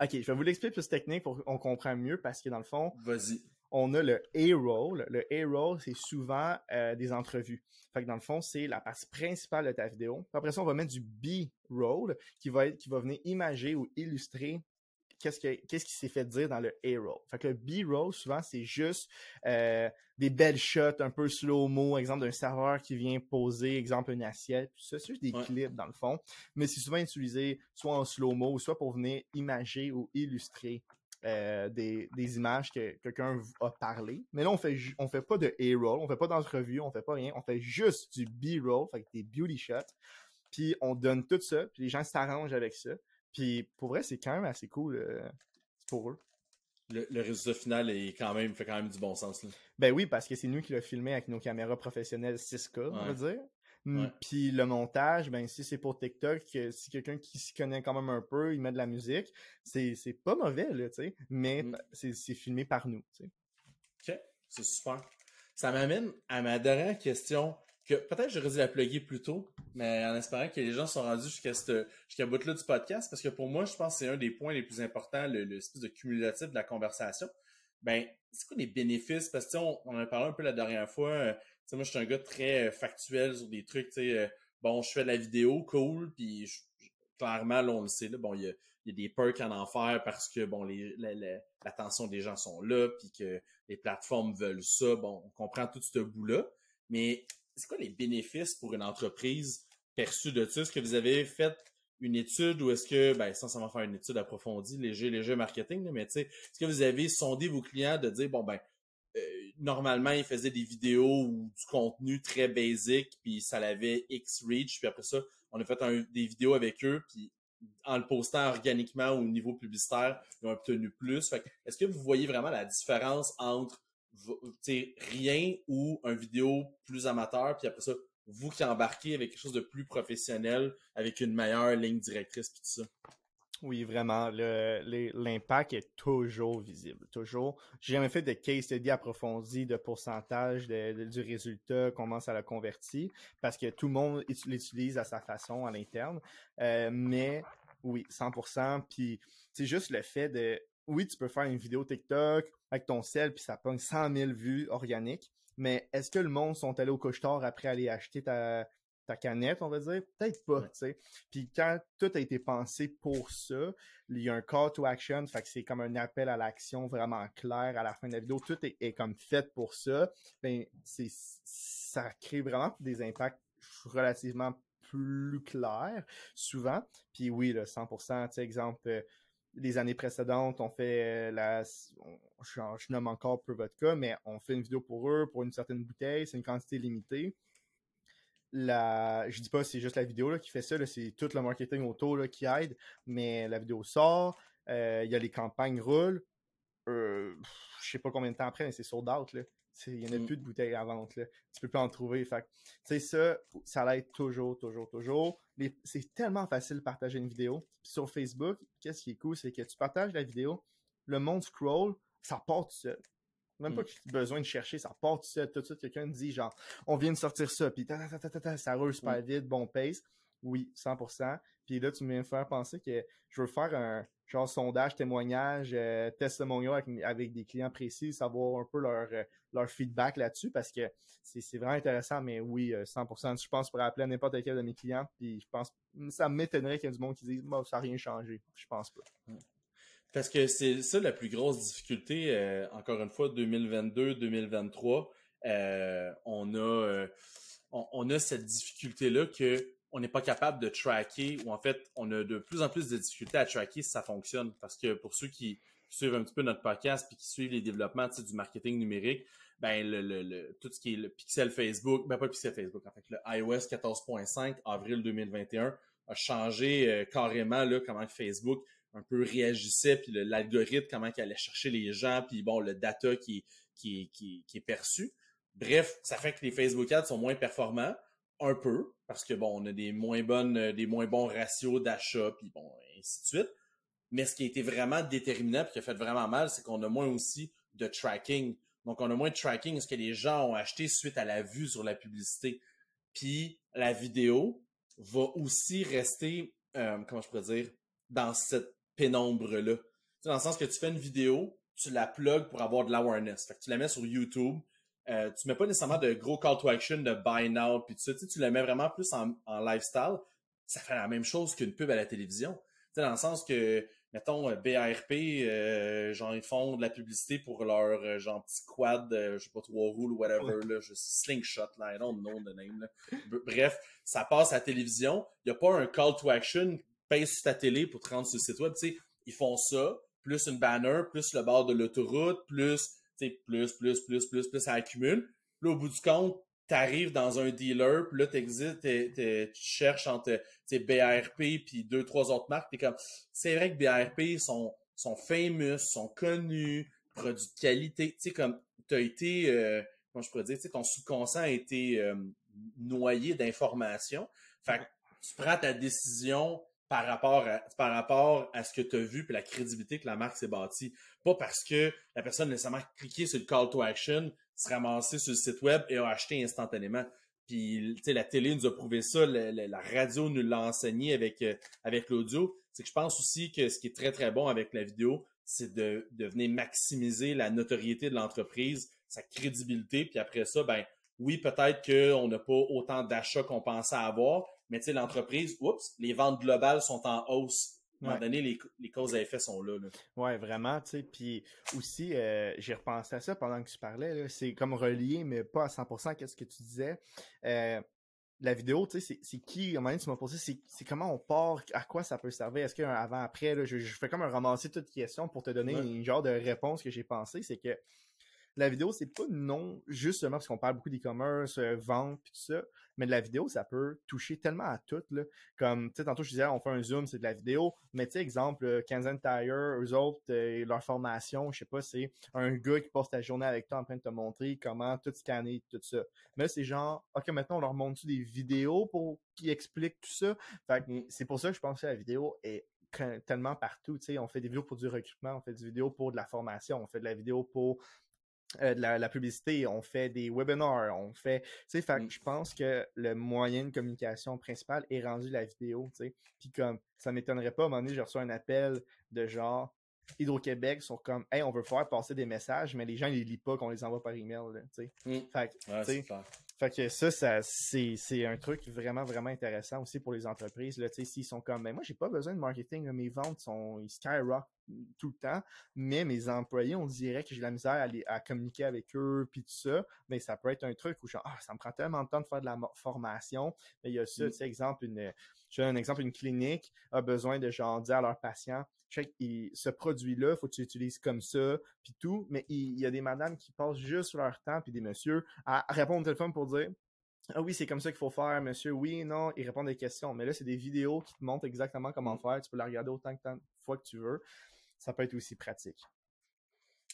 Ok, je vais vous l'expliquer plus technique pour qu'on comprenne mieux parce que dans le fond. Vas-y on a le A-roll. Le A-roll, c'est souvent euh, des entrevues. Fait que dans le fond, c'est la partie principale de ta vidéo. après ça, on va mettre du B-roll qui va être, qui va venir imager ou illustrer qu'est-ce, qu'est-ce qui s'est fait dire dans le A-roll. Fait que le B-roll, souvent, c'est juste euh, des belles shots un peu slow-mo, exemple d'un serveur qui vient poser, exemple, une assiette, tout ça. C'est juste des clips, dans le fond. Mais c'est souvent utilisé soit en slow-mo, soit pour venir imager ou illustrer euh, des, images que quelqu'un a parlé. Mais là, on fait on fait pas de A-roll, on fait pas d'entrevue, on fait pas rien, on fait juste du B-roll, fait des beauty shots. Puis on donne tout ça, puis les gens s'arrangent avec ça. Puis pour vrai, c'est quand même assez cool euh, pour eux. Le, résultat final est quand même fait quand même du bon sens. Ben oui, parce que c'est nous qui l'a filmé avec nos caméras professionnelles 6K, on va dire. Puis le montage, ben si c'est pour TikTok, si quelqu'un qui s'y connaît quand même un peu, il met de la musique, c'est pas mauvais, là, tu sais, mais mm. c'est filmé par nous, tu sais. OK, c'est super. Ça m'amène à ma dernière question, que peut-être j'aurais dû la plugger plus tôt, mais en espérant que les gens sont rendus jusqu'à jusqu'à bout-là du podcast, parce que pour moi, je pense que c'est un des points les plus importants, le, le de cumulatif de la conversation. Ben, c'est quoi les bénéfices? Parce que on, on en a parlé un peu la dernière fois. Moi, je suis un gars très euh, factuel sur des trucs, tu sais. Euh, bon, je fais de la vidéo, cool, puis clairement, là, on le sait, là, bon, il y a, y a, des perks en enfer parce que, bon, les, l'attention des gens sont là, puis que les plateformes veulent ça. Bon, on comprend tout ce bout-là. Mais c'est quoi les bénéfices pour une entreprise perçue de ça? Est-ce que vous avez fait une étude ou est-ce que, ben, sans va faire une étude approfondie, léger, léger marketing, mais tu sais, est-ce que vous avez sondé vos clients de dire, bon, ben, normalement, ils faisaient des vidéos ou du contenu très basic, puis ça l'avait X reach, puis après ça, on a fait des vidéos avec eux, puis en le postant organiquement au niveau publicitaire, ils ont obtenu plus. Est-ce que vous voyez vraiment la différence entre rien ou un vidéo plus amateur, puis après ça, vous qui embarquez avec quelque chose de plus professionnel, avec une meilleure ligne directrice, puis tout ça? Oui, vraiment. L'impact est toujours visible. Toujours. J'ai jamais fait de case study approfondi de pourcentage du résultat, comment ça l'a converti, parce que tout le monde l'utilise à sa façon à l'interne. Euh, mais oui, 100%. Puis c'est juste le fait de, oui, tu peux faire une vidéo TikTok avec ton sel, puis ça pogne 100 000 vues organiques. Mais est-ce que le monde sont allés au couche après aller acheter ta, ta canette, on va dire? Peut-être pas, tu sais. Puis quand tout a été pensé pour ça, il y a un call to action, fait que c'est comme un appel à l'action vraiment clair à la fin de la vidéo. Tout est, comme fait pour ça. Ben, c'est, ça crée vraiment des impacts relativement plus clairs, souvent. Puis oui, là, 100%, tu sais, exemple, euh, les années précédentes, on fait euh, la, je, je, nomme encore peu votre cas, mais on fait une vidéo pour eux, pour une certaine bouteille, c'est une quantité limitée la, je dis pas c'est juste la vidéo qui fait ça, c'est tout le marketing autour qui aide, mais la vidéo sort, euh, il y a les campagnes roulent, euh, je sais pas combien de temps après, mais c'est sold out là. Il n'y en a mm. plus de bouteilles à vente. Là. Tu peux pas en trouver. Fait ça, ça l'aide toujours, toujours, toujours. C'est tellement facile de partager une vidéo. sur Facebook, qu'est-ce qui est cool, c'est que tu partages la vidéo, le monde scroll, ça part tout seul. Même pas mm. besoin de chercher, ça part tout seul. Tout de suite, quelqu'un dit genre, on vient de sortir ça, puis ça roule super mm. vite, bon pace. Oui, 100%. Puis là, tu me faire penser que je veux faire un genre sondage, témoignage, euh, testimonial avec, avec, des clients précis, savoir un peu leur, euh, leur feedback là-dessus parce que c'est vraiment intéressant, mais oui, 100%. Euh, je pense pour appeler n'importe quel de mes clients, puis je pense, ça m'étonnerait qu'il y ait du monde qui dise, ça n'a rien changé. Je pense pas. Parce que c'est ça la plus grosse difficulté, euh, encore une fois, 2022-2023, euh, on a euh, on, a cette difficulté-là que on n'est pas capable de tracker, ou en fait, on a de plus en plus de difficultés à tracker si ça fonctionne. Parce que pour ceux qui suivent un petit peu notre podcast puis qui suivent les développements du marketing numérique, ben le, le, tout ce qui est le pixel Facebook, ben pas le pixel Facebook, en fait, le iOS 14.5 avril 2021 a changé carrément là, comment Facebook un peu réagissait, puis l'algorithme, comment il allait chercher les gens, puis bon, le data qui, est perçu. Bref, ça fait que les Facebook Ads sont moins performants, un peu, parce que bon, on a des moins bonnes, des moins bons ratios d'achat, puis bon, ainsi de suite. Mais ce qui a été vraiment déterminant, puis qui a fait vraiment mal, c'est qu'on a moins aussi de tracking. Donc, on a moins de tracking ce que les gens ont acheté suite à la vue sur la publicité. Puis, la vidéo va aussi rester, euh, comment je pourrais dire, dans cette pénombre-là. Dans le sens que tu fais une vidéo, tu la plugs pour avoir de l'awareness. Fait que tu la mets sur YouTube. Euh, tu mets pas nécessairement de gros call to action de buy now puis tout ça. Tu, la mets vraiment plus en, lifestyle. Ça fait la même chose qu'une pub à la télévision. dans le sens que, mettons, euh, BARP, euh, genre, ils font de la publicité pour leur, euh, genre, petit quad, je sais pas, trois roues ou whatever, là, je, slingshot, là, I don't know the name, Bref, ça passe à la télévision. Il n'y a pas un call to action sur ta télé pour te rendre sur le site web. Tu sais, ils font ça, plus une banner, plus le bord de l'autoroute, plus, tu sais, plus, plus, plus, plus, plus, ça accumule. Là, au bout du compte, tu arrives dans un dealer, puis là, t'existes, tu cherches entre BARP puis deux, trois autres marques, t'es comme, c'est vrai que BARP sont, sont famous, sont connus, produits de qualité, tu sais, comme, t'as été, euh, comment je pourrais dire, tu sais, ton subconscient a été euh, noyé d'informations. Fait que tu prends ta décision par rapport à, par rapport à ce que tu as vu puis la crédibilité que la marque s'est bâtie. Pas parce que la personne a nécessairement cliqué sur le call to action, se ramassé sur le site web et a acheté instantanément. Puis, tu sais, la télé nous a prouvé ça, la, radio nous l'a enseigné avec, euh, avec l'audio. C'est que je pense aussi que ce qui est très, très bon avec la vidéo, c'est de, de venir maximiser la notoriété de l'entreprise, sa crédibilité, puis après ça, ben oui, peut-être qu'on n'a pas autant d'achats qu'on pensait avoir, mais tu sais, l'entreprise, oups, les ventes globales sont en hausse. À un moment donné, les, causes à effet sont là. Oui, vraiment, tu sais. Puis aussi, euh, j'ai repensé à ça pendant que tu parlais. C'est comme relié, mais pas à 100% qu'est-ce que tu disais. Euh, la vidéo, tu sais, c'est qui, à un moment donné, tu m'as posé, c'est comment on part, à quoi ça peut servir, est-ce qu'il y a un avant-après, je, fais comme un ramasser toutes les questions pour te donner une genre de réponse que j'ai pensé, c'est que la vidéo, c'est pas non justement parce qu'on parle beaucoup d'e-commerce, euh, vente, tout ça, mais la vidéo, ça peut toucher tellement à tout. Là. Comme, tu sais, tantôt, je disais, on fait un zoom, c'est de la vidéo, mais tu sais, exemple, euh, Kansan Tire, eux autres, euh, leur formation, je sais pas, c'est un gars qui passe ta journée avec toi en train de te montrer comment tout scanner, tout ça. Mais c'est genre, OK, maintenant, on leur montre des vidéos pour qu'ils expliquent tout ça? Fait mm. c'est pour ça que je pense que la vidéo est tellement partout. Tu sais, on fait des vidéos pour du recrutement, on fait des vidéos pour de la formation, on fait de la vidéo pour euh, de la, publicité, on fait des webinars, on fait, tu sais, mm. je pense que le moyen de communication principal est rendu la vidéo, tu sais. Puis comme, ça m'étonnerait pas, à un moment donné, j'ai reçu un appel de genre, Hydro-Québec sont comme, hey, on veut faire passer des messages, mais les gens, ils les lisent pas qu'on les envoie par email, tu sais. Mm. Fait, fait que ça, ça c'est un truc vraiment, vraiment intéressant aussi pour les entreprises. Là, s'ils sont comme, mais moi, j'ai pas besoin de marketing, mes ventes sont ils skyrock tout le temps, mais mes employés, on dirait que j'ai la misère à, communiquer avec eux, puis tout ça. Mais ça peut être un truc où genre, ah, ça me prend tellement de temps de faire de la formation. Mais il y a ça, mm. tu sais, exemple, une, je donne un exemple, une clinique a besoin de genre dire à leurs patients, ce produit-là, faut que tu l'utilises comme ça, puis tout. Mais il, y a des madames qui passent juste leur temps, puis des messieurs, à répondre au téléphone pour dire ah oui, c'est comme ça qu'il faut faire, monsieur. Oui, non, ils répondent des questions. Mais là, c'est des vidéos qui te montrent exactement comment faire. Tu peux la regarder autant de fois que tu veux. Ça peut être aussi pratique.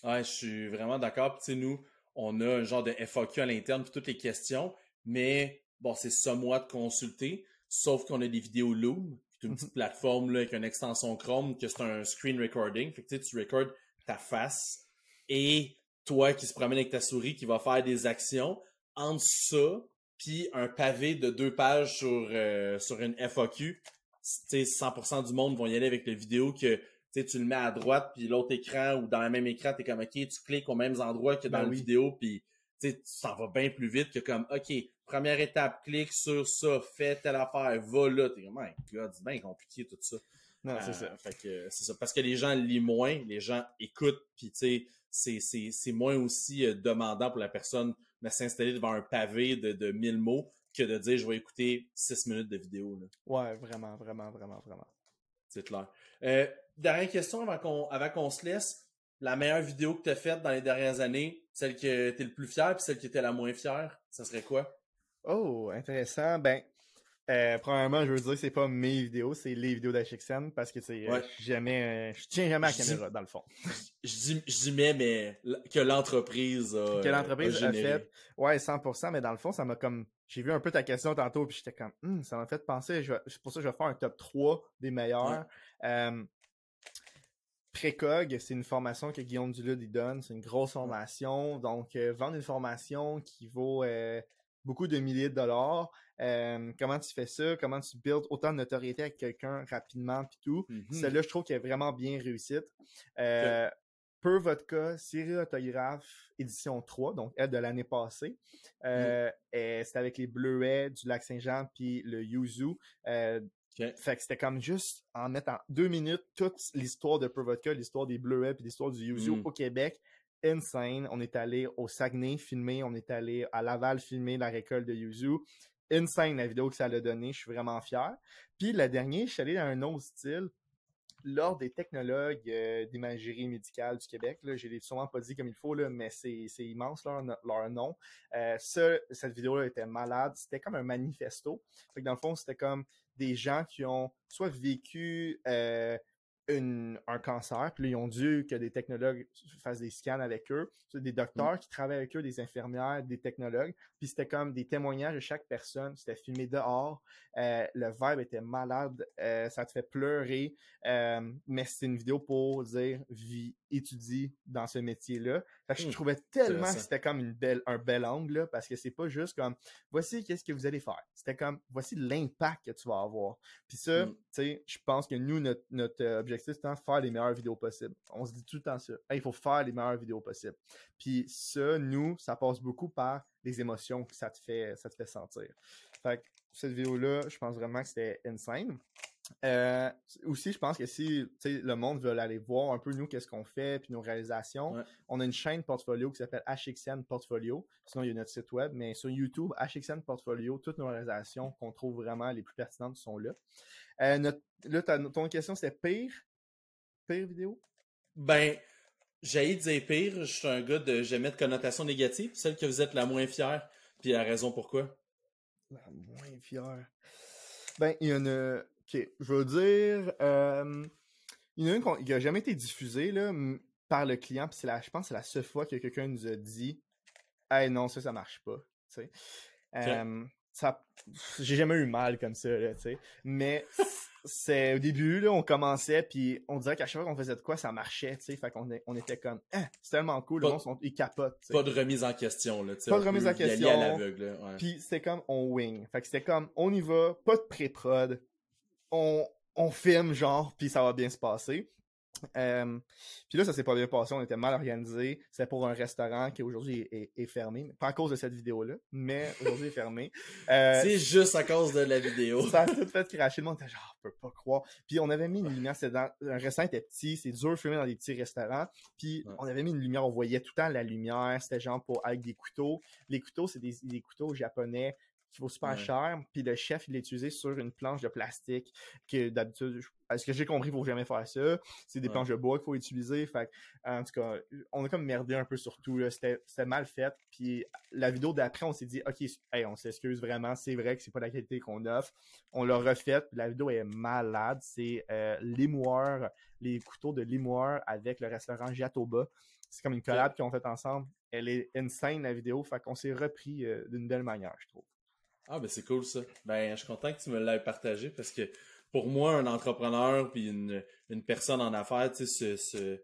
Ouais, je suis vraiment d'accord. Tu sais, nous, on a un genre de FAQ à l'interne pour toutes les questions, mais bon, c'est ça moi de consulter. Sauf qu'on a des vidéos Loom, une petite plateforme là, avec une extension Chrome, que c'est un screen recording. Fait que tu recordes ta face et toi qui se promène avec ta souris qui va faire des actions. Entre ça, puis un pavé de deux pages sur, euh, sur une FAQ, 100% du monde vont y aller avec la vidéo que tu le mets à droite, puis l'autre écran ou dans le même écran, tu es comme OK, tu cliques aux mêmes endroits que dans ben la vidéo, puis tu s'en vas bien plus vite que comme OK, première étape, clique sur ça, fais telle affaire, va là. T'es comme, God, c'est bien compliqué tout ça. Non, c'est ça. Euh, fait que c'est ça. Parce que les gens lisent moins, les gens écoutent, puis tu sais, c'est moins aussi euh, demandant pour la personne de s'installer devant un pavé de, de 1000 mots que de dire je vais écouter 6 minutes de vidéo. Là. Ouais, vraiment, vraiment, vraiment, vraiment. C'est clair. Euh, dernière question avant qu'on avant qu'on se laisse. La meilleure vidéo que tu as faite dans les dernières années, celle que tu es le plus fier, puis celle qui était la moins fière, ça serait quoi? Oh, intéressant. Ben, euh, premièrement, je veux dire que c'est pas mes vidéos, c'est les vidéos d'HXN parce que c'est euh, jamais, euh, je tiens jamais à la caméra dans le fond. Je dis, je dis mais, mais que l'entreprise a, que l'entreprise a, fait, ouais, 100%, mais dans le fond, ça m'a comme, j'ai vu un peu ta question tantôt puis j'étais comme, hum, ça m'a fait penser, c'est pour ça que je vais faire un top 3 des meilleurs. Précog, c'est une formation que Guillaume Dulude donne. C'est une grosse formation. Donc, vendre une formation qui vaut beaucoup de milliers de dollars. Euh, comment tu fais ça? Comment tu builds autant de notoriété avec quelqu'un rapidement puis tout? Mm-hmm. Celle-là, je trouve qu'elle est vraiment bien réussite. Euh, Per Vodka, série autographe, édition 3, donc elle de l'année passée. Euh, mm. C'était avec les bleuets du lac Saint-Jean puis le Yuzu. Euh, Fait que c'était comme juste en mettant deux minutes toute l'histoire de Per Vodka, l'histoire des bleuets puis l'histoire du Yuzu mm. au Québec insane. On est allé au Saguenay filmer, on est allé à Laval filmer la récolte de Yuzu. Insane la vidéo que ça a donné, je suis vraiment fier. Puis le dernier, je suis allé dans un autre style. L'Ordre des technologues euh, d'imagerie médicale du Québec, là, je l'ai sûrement pas dit comme il faut, mais c'est, immense leur, leur nom. Euh, cette vidéo-là était malade. C'était comme un manifesto. Fait dans le fond, c'était comme des gens qui ont soit vécu euh, un cancer, puis là, ils ont dû que des technologues fassent des scans avec eux, des docteurs Mm. qui travaillent avec eux, des infirmières, des technologues, puis c'était comme des témoignages de chaque personne, c'était filmé dehors, euh, le vibe était malade, euh, ça te fait pleurer, euh, mais c'est une vidéo pour dire vis, étudie dans ce métier-là. Fait que je Mm. trouvais tellement que c'était comme une belle, un bel angle, là, parce que c'est pas juste comme voici qu'est-ce que vous allez faire. C'était comme voici l'impact que tu vas avoir. Puis ça, Mm. tu sais, je pense que nous, notre, notre euh, objectif, c'est de faire les meilleures vidéos possibles. On se dit tout le temps ça. Hey, il faut faire les meilleures vidéos possibles. Puis ça, nous, ça passe beaucoup par les émotions que ça te fait, ça te fait sentir. Fait que cette vidéo-là, je pense vraiment que c'était insane. Euh, aussi, je pense que si le monde veut aller voir un peu nous, qu'est-ce qu'on fait, puis nos réalisations, Ouais. on a une chaîne portfolio qui s'appelle HXN Portfolio. Sinon, il y a notre site web, mais sur YouTube, HXN Portfolio, toutes nos réalisations qu'on trouve vraiment les plus pertinentes sont là. Euh, notre, là, ton question, c'était pire? Pire vidéo? Ben, j'ai dire pire, je suis un gars de jamais de connotation négative, celle que vous êtes la moins fière, puis la raison pourquoi. La moins fière. Ben, il y en a. Ok, je veux dire. euh, il y en a une qui a jamais été diffusée là, par le client, puis je pense que c'est la seule fois que quelqu'un nous a dit Hey non, ça, ça marche pas. Euh, ça, j'ai jamais eu mal comme ça, là. Mais c'est au début, là, on commençait, puis on dirait qu'à chaque fois qu'on faisait de quoi, ça marchait, tu sais. Fait qu'on on était comme, ah, c'est tellement cool, le monde, ils capotent. Pas de remise en question, là. Pas de remise en question. Puis c'était comme on wing. Fait que c'était comme on y va, pas de pré-prod. On, on filme genre, puis ça va bien se passer. Euh, puis là, ça s'est pas bien passé, on était mal organisé. C'était pour un restaurant qui aujourd'hui est, fermé. Pas à cause de cette vidéo-là, mais aujourd'hui est fermé. Euh, C'est juste à cause de la vidéo. ça a tout fait cracher. Le monde était genre, on peut pas croire. Puis on avait mis une lumière, dans, un restaurant était petit, c'est dur de filmer dans des petits restaurants. Puis Ouais. on avait mis une lumière, on voyait tout le temps la lumière. C'était genre pour, avec des couteaux. Les couteaux, c'est des, des couteaux japonais qui vaut super Ouais. cher. Puis le chef, il l'a utilisé sur une planche de plastique que d'habitude, à ce que j'ai compris, il faut jamais faire ça. C'est des Ouais. planches de bois qu'il faut utiliser. Fait en tout cas, on a comme merdé un peu sur tout. C'était mal fait. Puis la vidéo d'après, on s'est dit, OK, hey, on s'excuse vraiment. C'est vrai que c'est pas la qualité qu'on offre. On l'a refaite. La vidéo est malade. C'est euh, l'émoueur, les couteaux de l'émoueur avec le restaurant Jatoba. C'est comme une collab qu'ils ont fait ensemble. Elle est insane, la vidéo. Fait qu'on s'est repris euh, d'une belle manière, je trouve. Ah, ben c'est cool ça. Ben, je suis content que tu me l'aies partagé parce que pour moi, un entrepreneur puis une, une personne en affaires, tu sais, se, se,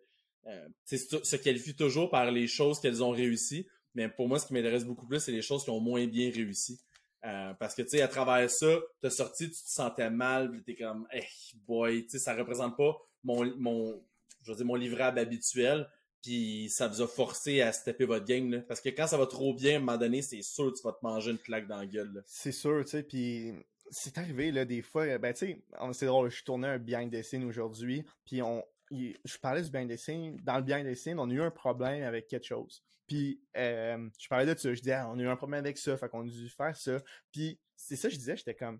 euh, tu se, qualifie toujours par les choses qu'elles ont réussi. Mais pour moi, ce qui m'intéresse beaucoup plus, c'est les choses qui ont moins bien réussi. Euh, parce que, tu sais, à travers ça, t'as sorti, tu te sentais mal, puis t'es comme, hey, boy, tu sais, ça représente pas mon, mon, je veux dire, mon livrable habituel. Puis ça vous a forcé à stepper votre game, là. Parce que quand ça va trop bien, à un moment donné, c'est sûr que tu vas te manger une claque dans la gueule. C'est sûr, tu sais, puis c'est arrivé, là, des fois, ben, tu sais, c'est drôle, je tournais un behind the scenes aujourd'hui, puis on, je parlais du behind the scenes, dans le behind the on a eu un problème avec quelque chose. Puis, euh, je parlais de ça, je disais, Ah, on a eu un problème avec ça, fait qu'on a dû faire ça. Puis, c'est ça, je disais, j'étais comme,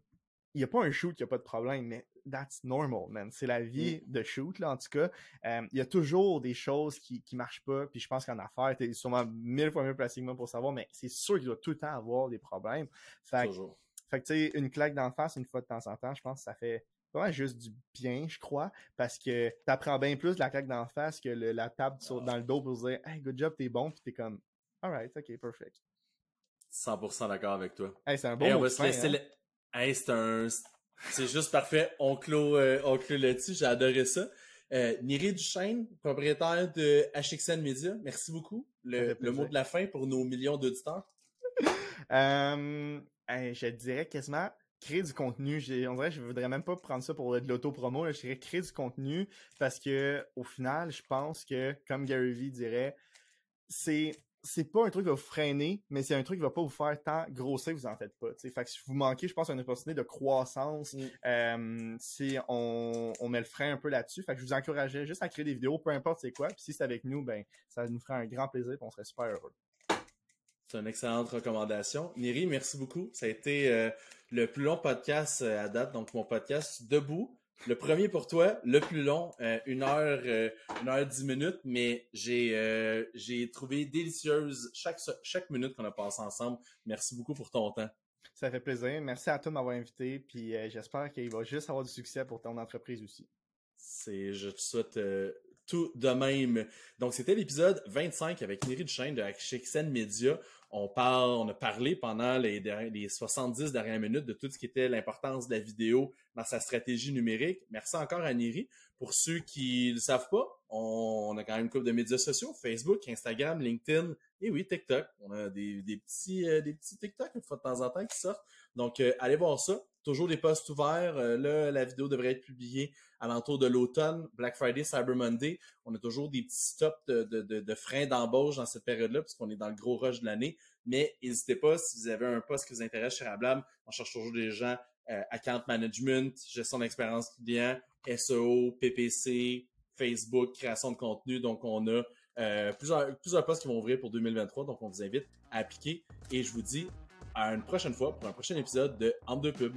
il n'y a pas un shoot qui a pas de problème, mais that's normal, man. C'est la vie de shoot, là, en tout cas. Euh, Il y a toujours des choses qui, qui marchent pas, puis je pense qu'en affaires, t'es sûrement mille fois mieux placé que moi pour savoir, mais c'est sûr qu'il doit tout le temps avoir des problèmes. Fait que Toujours. fait que, tu sais, une claque d'en face une fois de temps en temps, je pense que ça fait vraiment juste du bien, je crois, parce que t'apprends bien plus de la claque d'en face que le- la table sur- dans le dos pour se dire « Hey, good job, t'es bon », puis t'es comme « Alright, ok, perfect 100% d'accord avec toi. ». Hey, c'est un bon Hey, on va se laisser hein. Hey, c'est un... C'est juste parfait. On clôt, euh, on clôt là-dessus. J'ai adoré ça. Euh, Niri Duchesne, propriétaire de HXN Media, merci beaucoup. Le, mot de la fin pour nos millions d'auditeurs. Euh, je dirais quasiment créer du contenu. On dirait que je voudrais même pas prendre ça pour de l'auto-promo. Je dirais créer du contenu parce que au final, je pense que, comme Gary Vee dirait, c'est c'est pas un truc qui va vous freiner, mais c'est un truc qui va pas vous faire tant grossir vous en faites pas. t'sais. Fait que si vous manquez, je pense, une opportunité de croissance, Mm. euh, si on, on met le frein un peu là-dessus. Fait que je vous encouragerais juste à créer des vidéos, peu importe c'est quoi. Puis si c'est avec nous, ben ça nous ferait un grand plaisir et on serait super heureux. C'est une excellente recommandation. Niri, merci beaucoup. Ça a été euh, le plus long podcast euh, à date, donc mon podcast debout. Le premier pour toi, le plus long, euh, une heure, euh, une heure dix minutes, mais j'ai euh, j'ai trouvé délicieuse chaque chaque minute qu'on a passé ensemble. Merci beaucoup pour ton temps. Ça fait plaisir. Merci à toi de m'avoir invité. Puis euh, j'espère qu'il va juste avoir du succès pour ton entreprise aussi. C'est, je te souhaite tout de même. Donc, c'était l'épisode 25 avec Neri Duchesne de HXN Media. On parle, on a parlé pendant les, les 70 dernières minutes de tout ce qui était l'importance de la vidéo dans sa stratégie numérique. Merci encore à Neri. Pour ceux qui ne le savent pas, on, a quand même une couple de médias sociaux, Facebook, Instagram, LinkedIn et oui, TikTok. On a des, petits, euh, des petits TikTok une fois de temps en temps qui sortent. Donc, euh, allez voir ça. Toujours des posts ouverts. Euh, là, la vidéo devrait être publiée à l'entour de l'automne, Black Friday, Cyber Monday. On a toujours des petits stops de, freins d'embauche dans cette période-là, puisqu'on est dans le gros rush de l'année. Mais n'hésitez pas, si vous avez un poste qui vous intéresse chez Rablab, on cherche toujours des gens euh, account management, gestion d'expérience client, SEO, PPC, Facebook, création de contenu. Donc, on a euh, plusieurs, plusieurs postes qui vont ouvrir pour 2023. Donc, on vous invite à appliquer. Et je vous dis à une prochaine fois pour un prochain épisode de En deux pubs.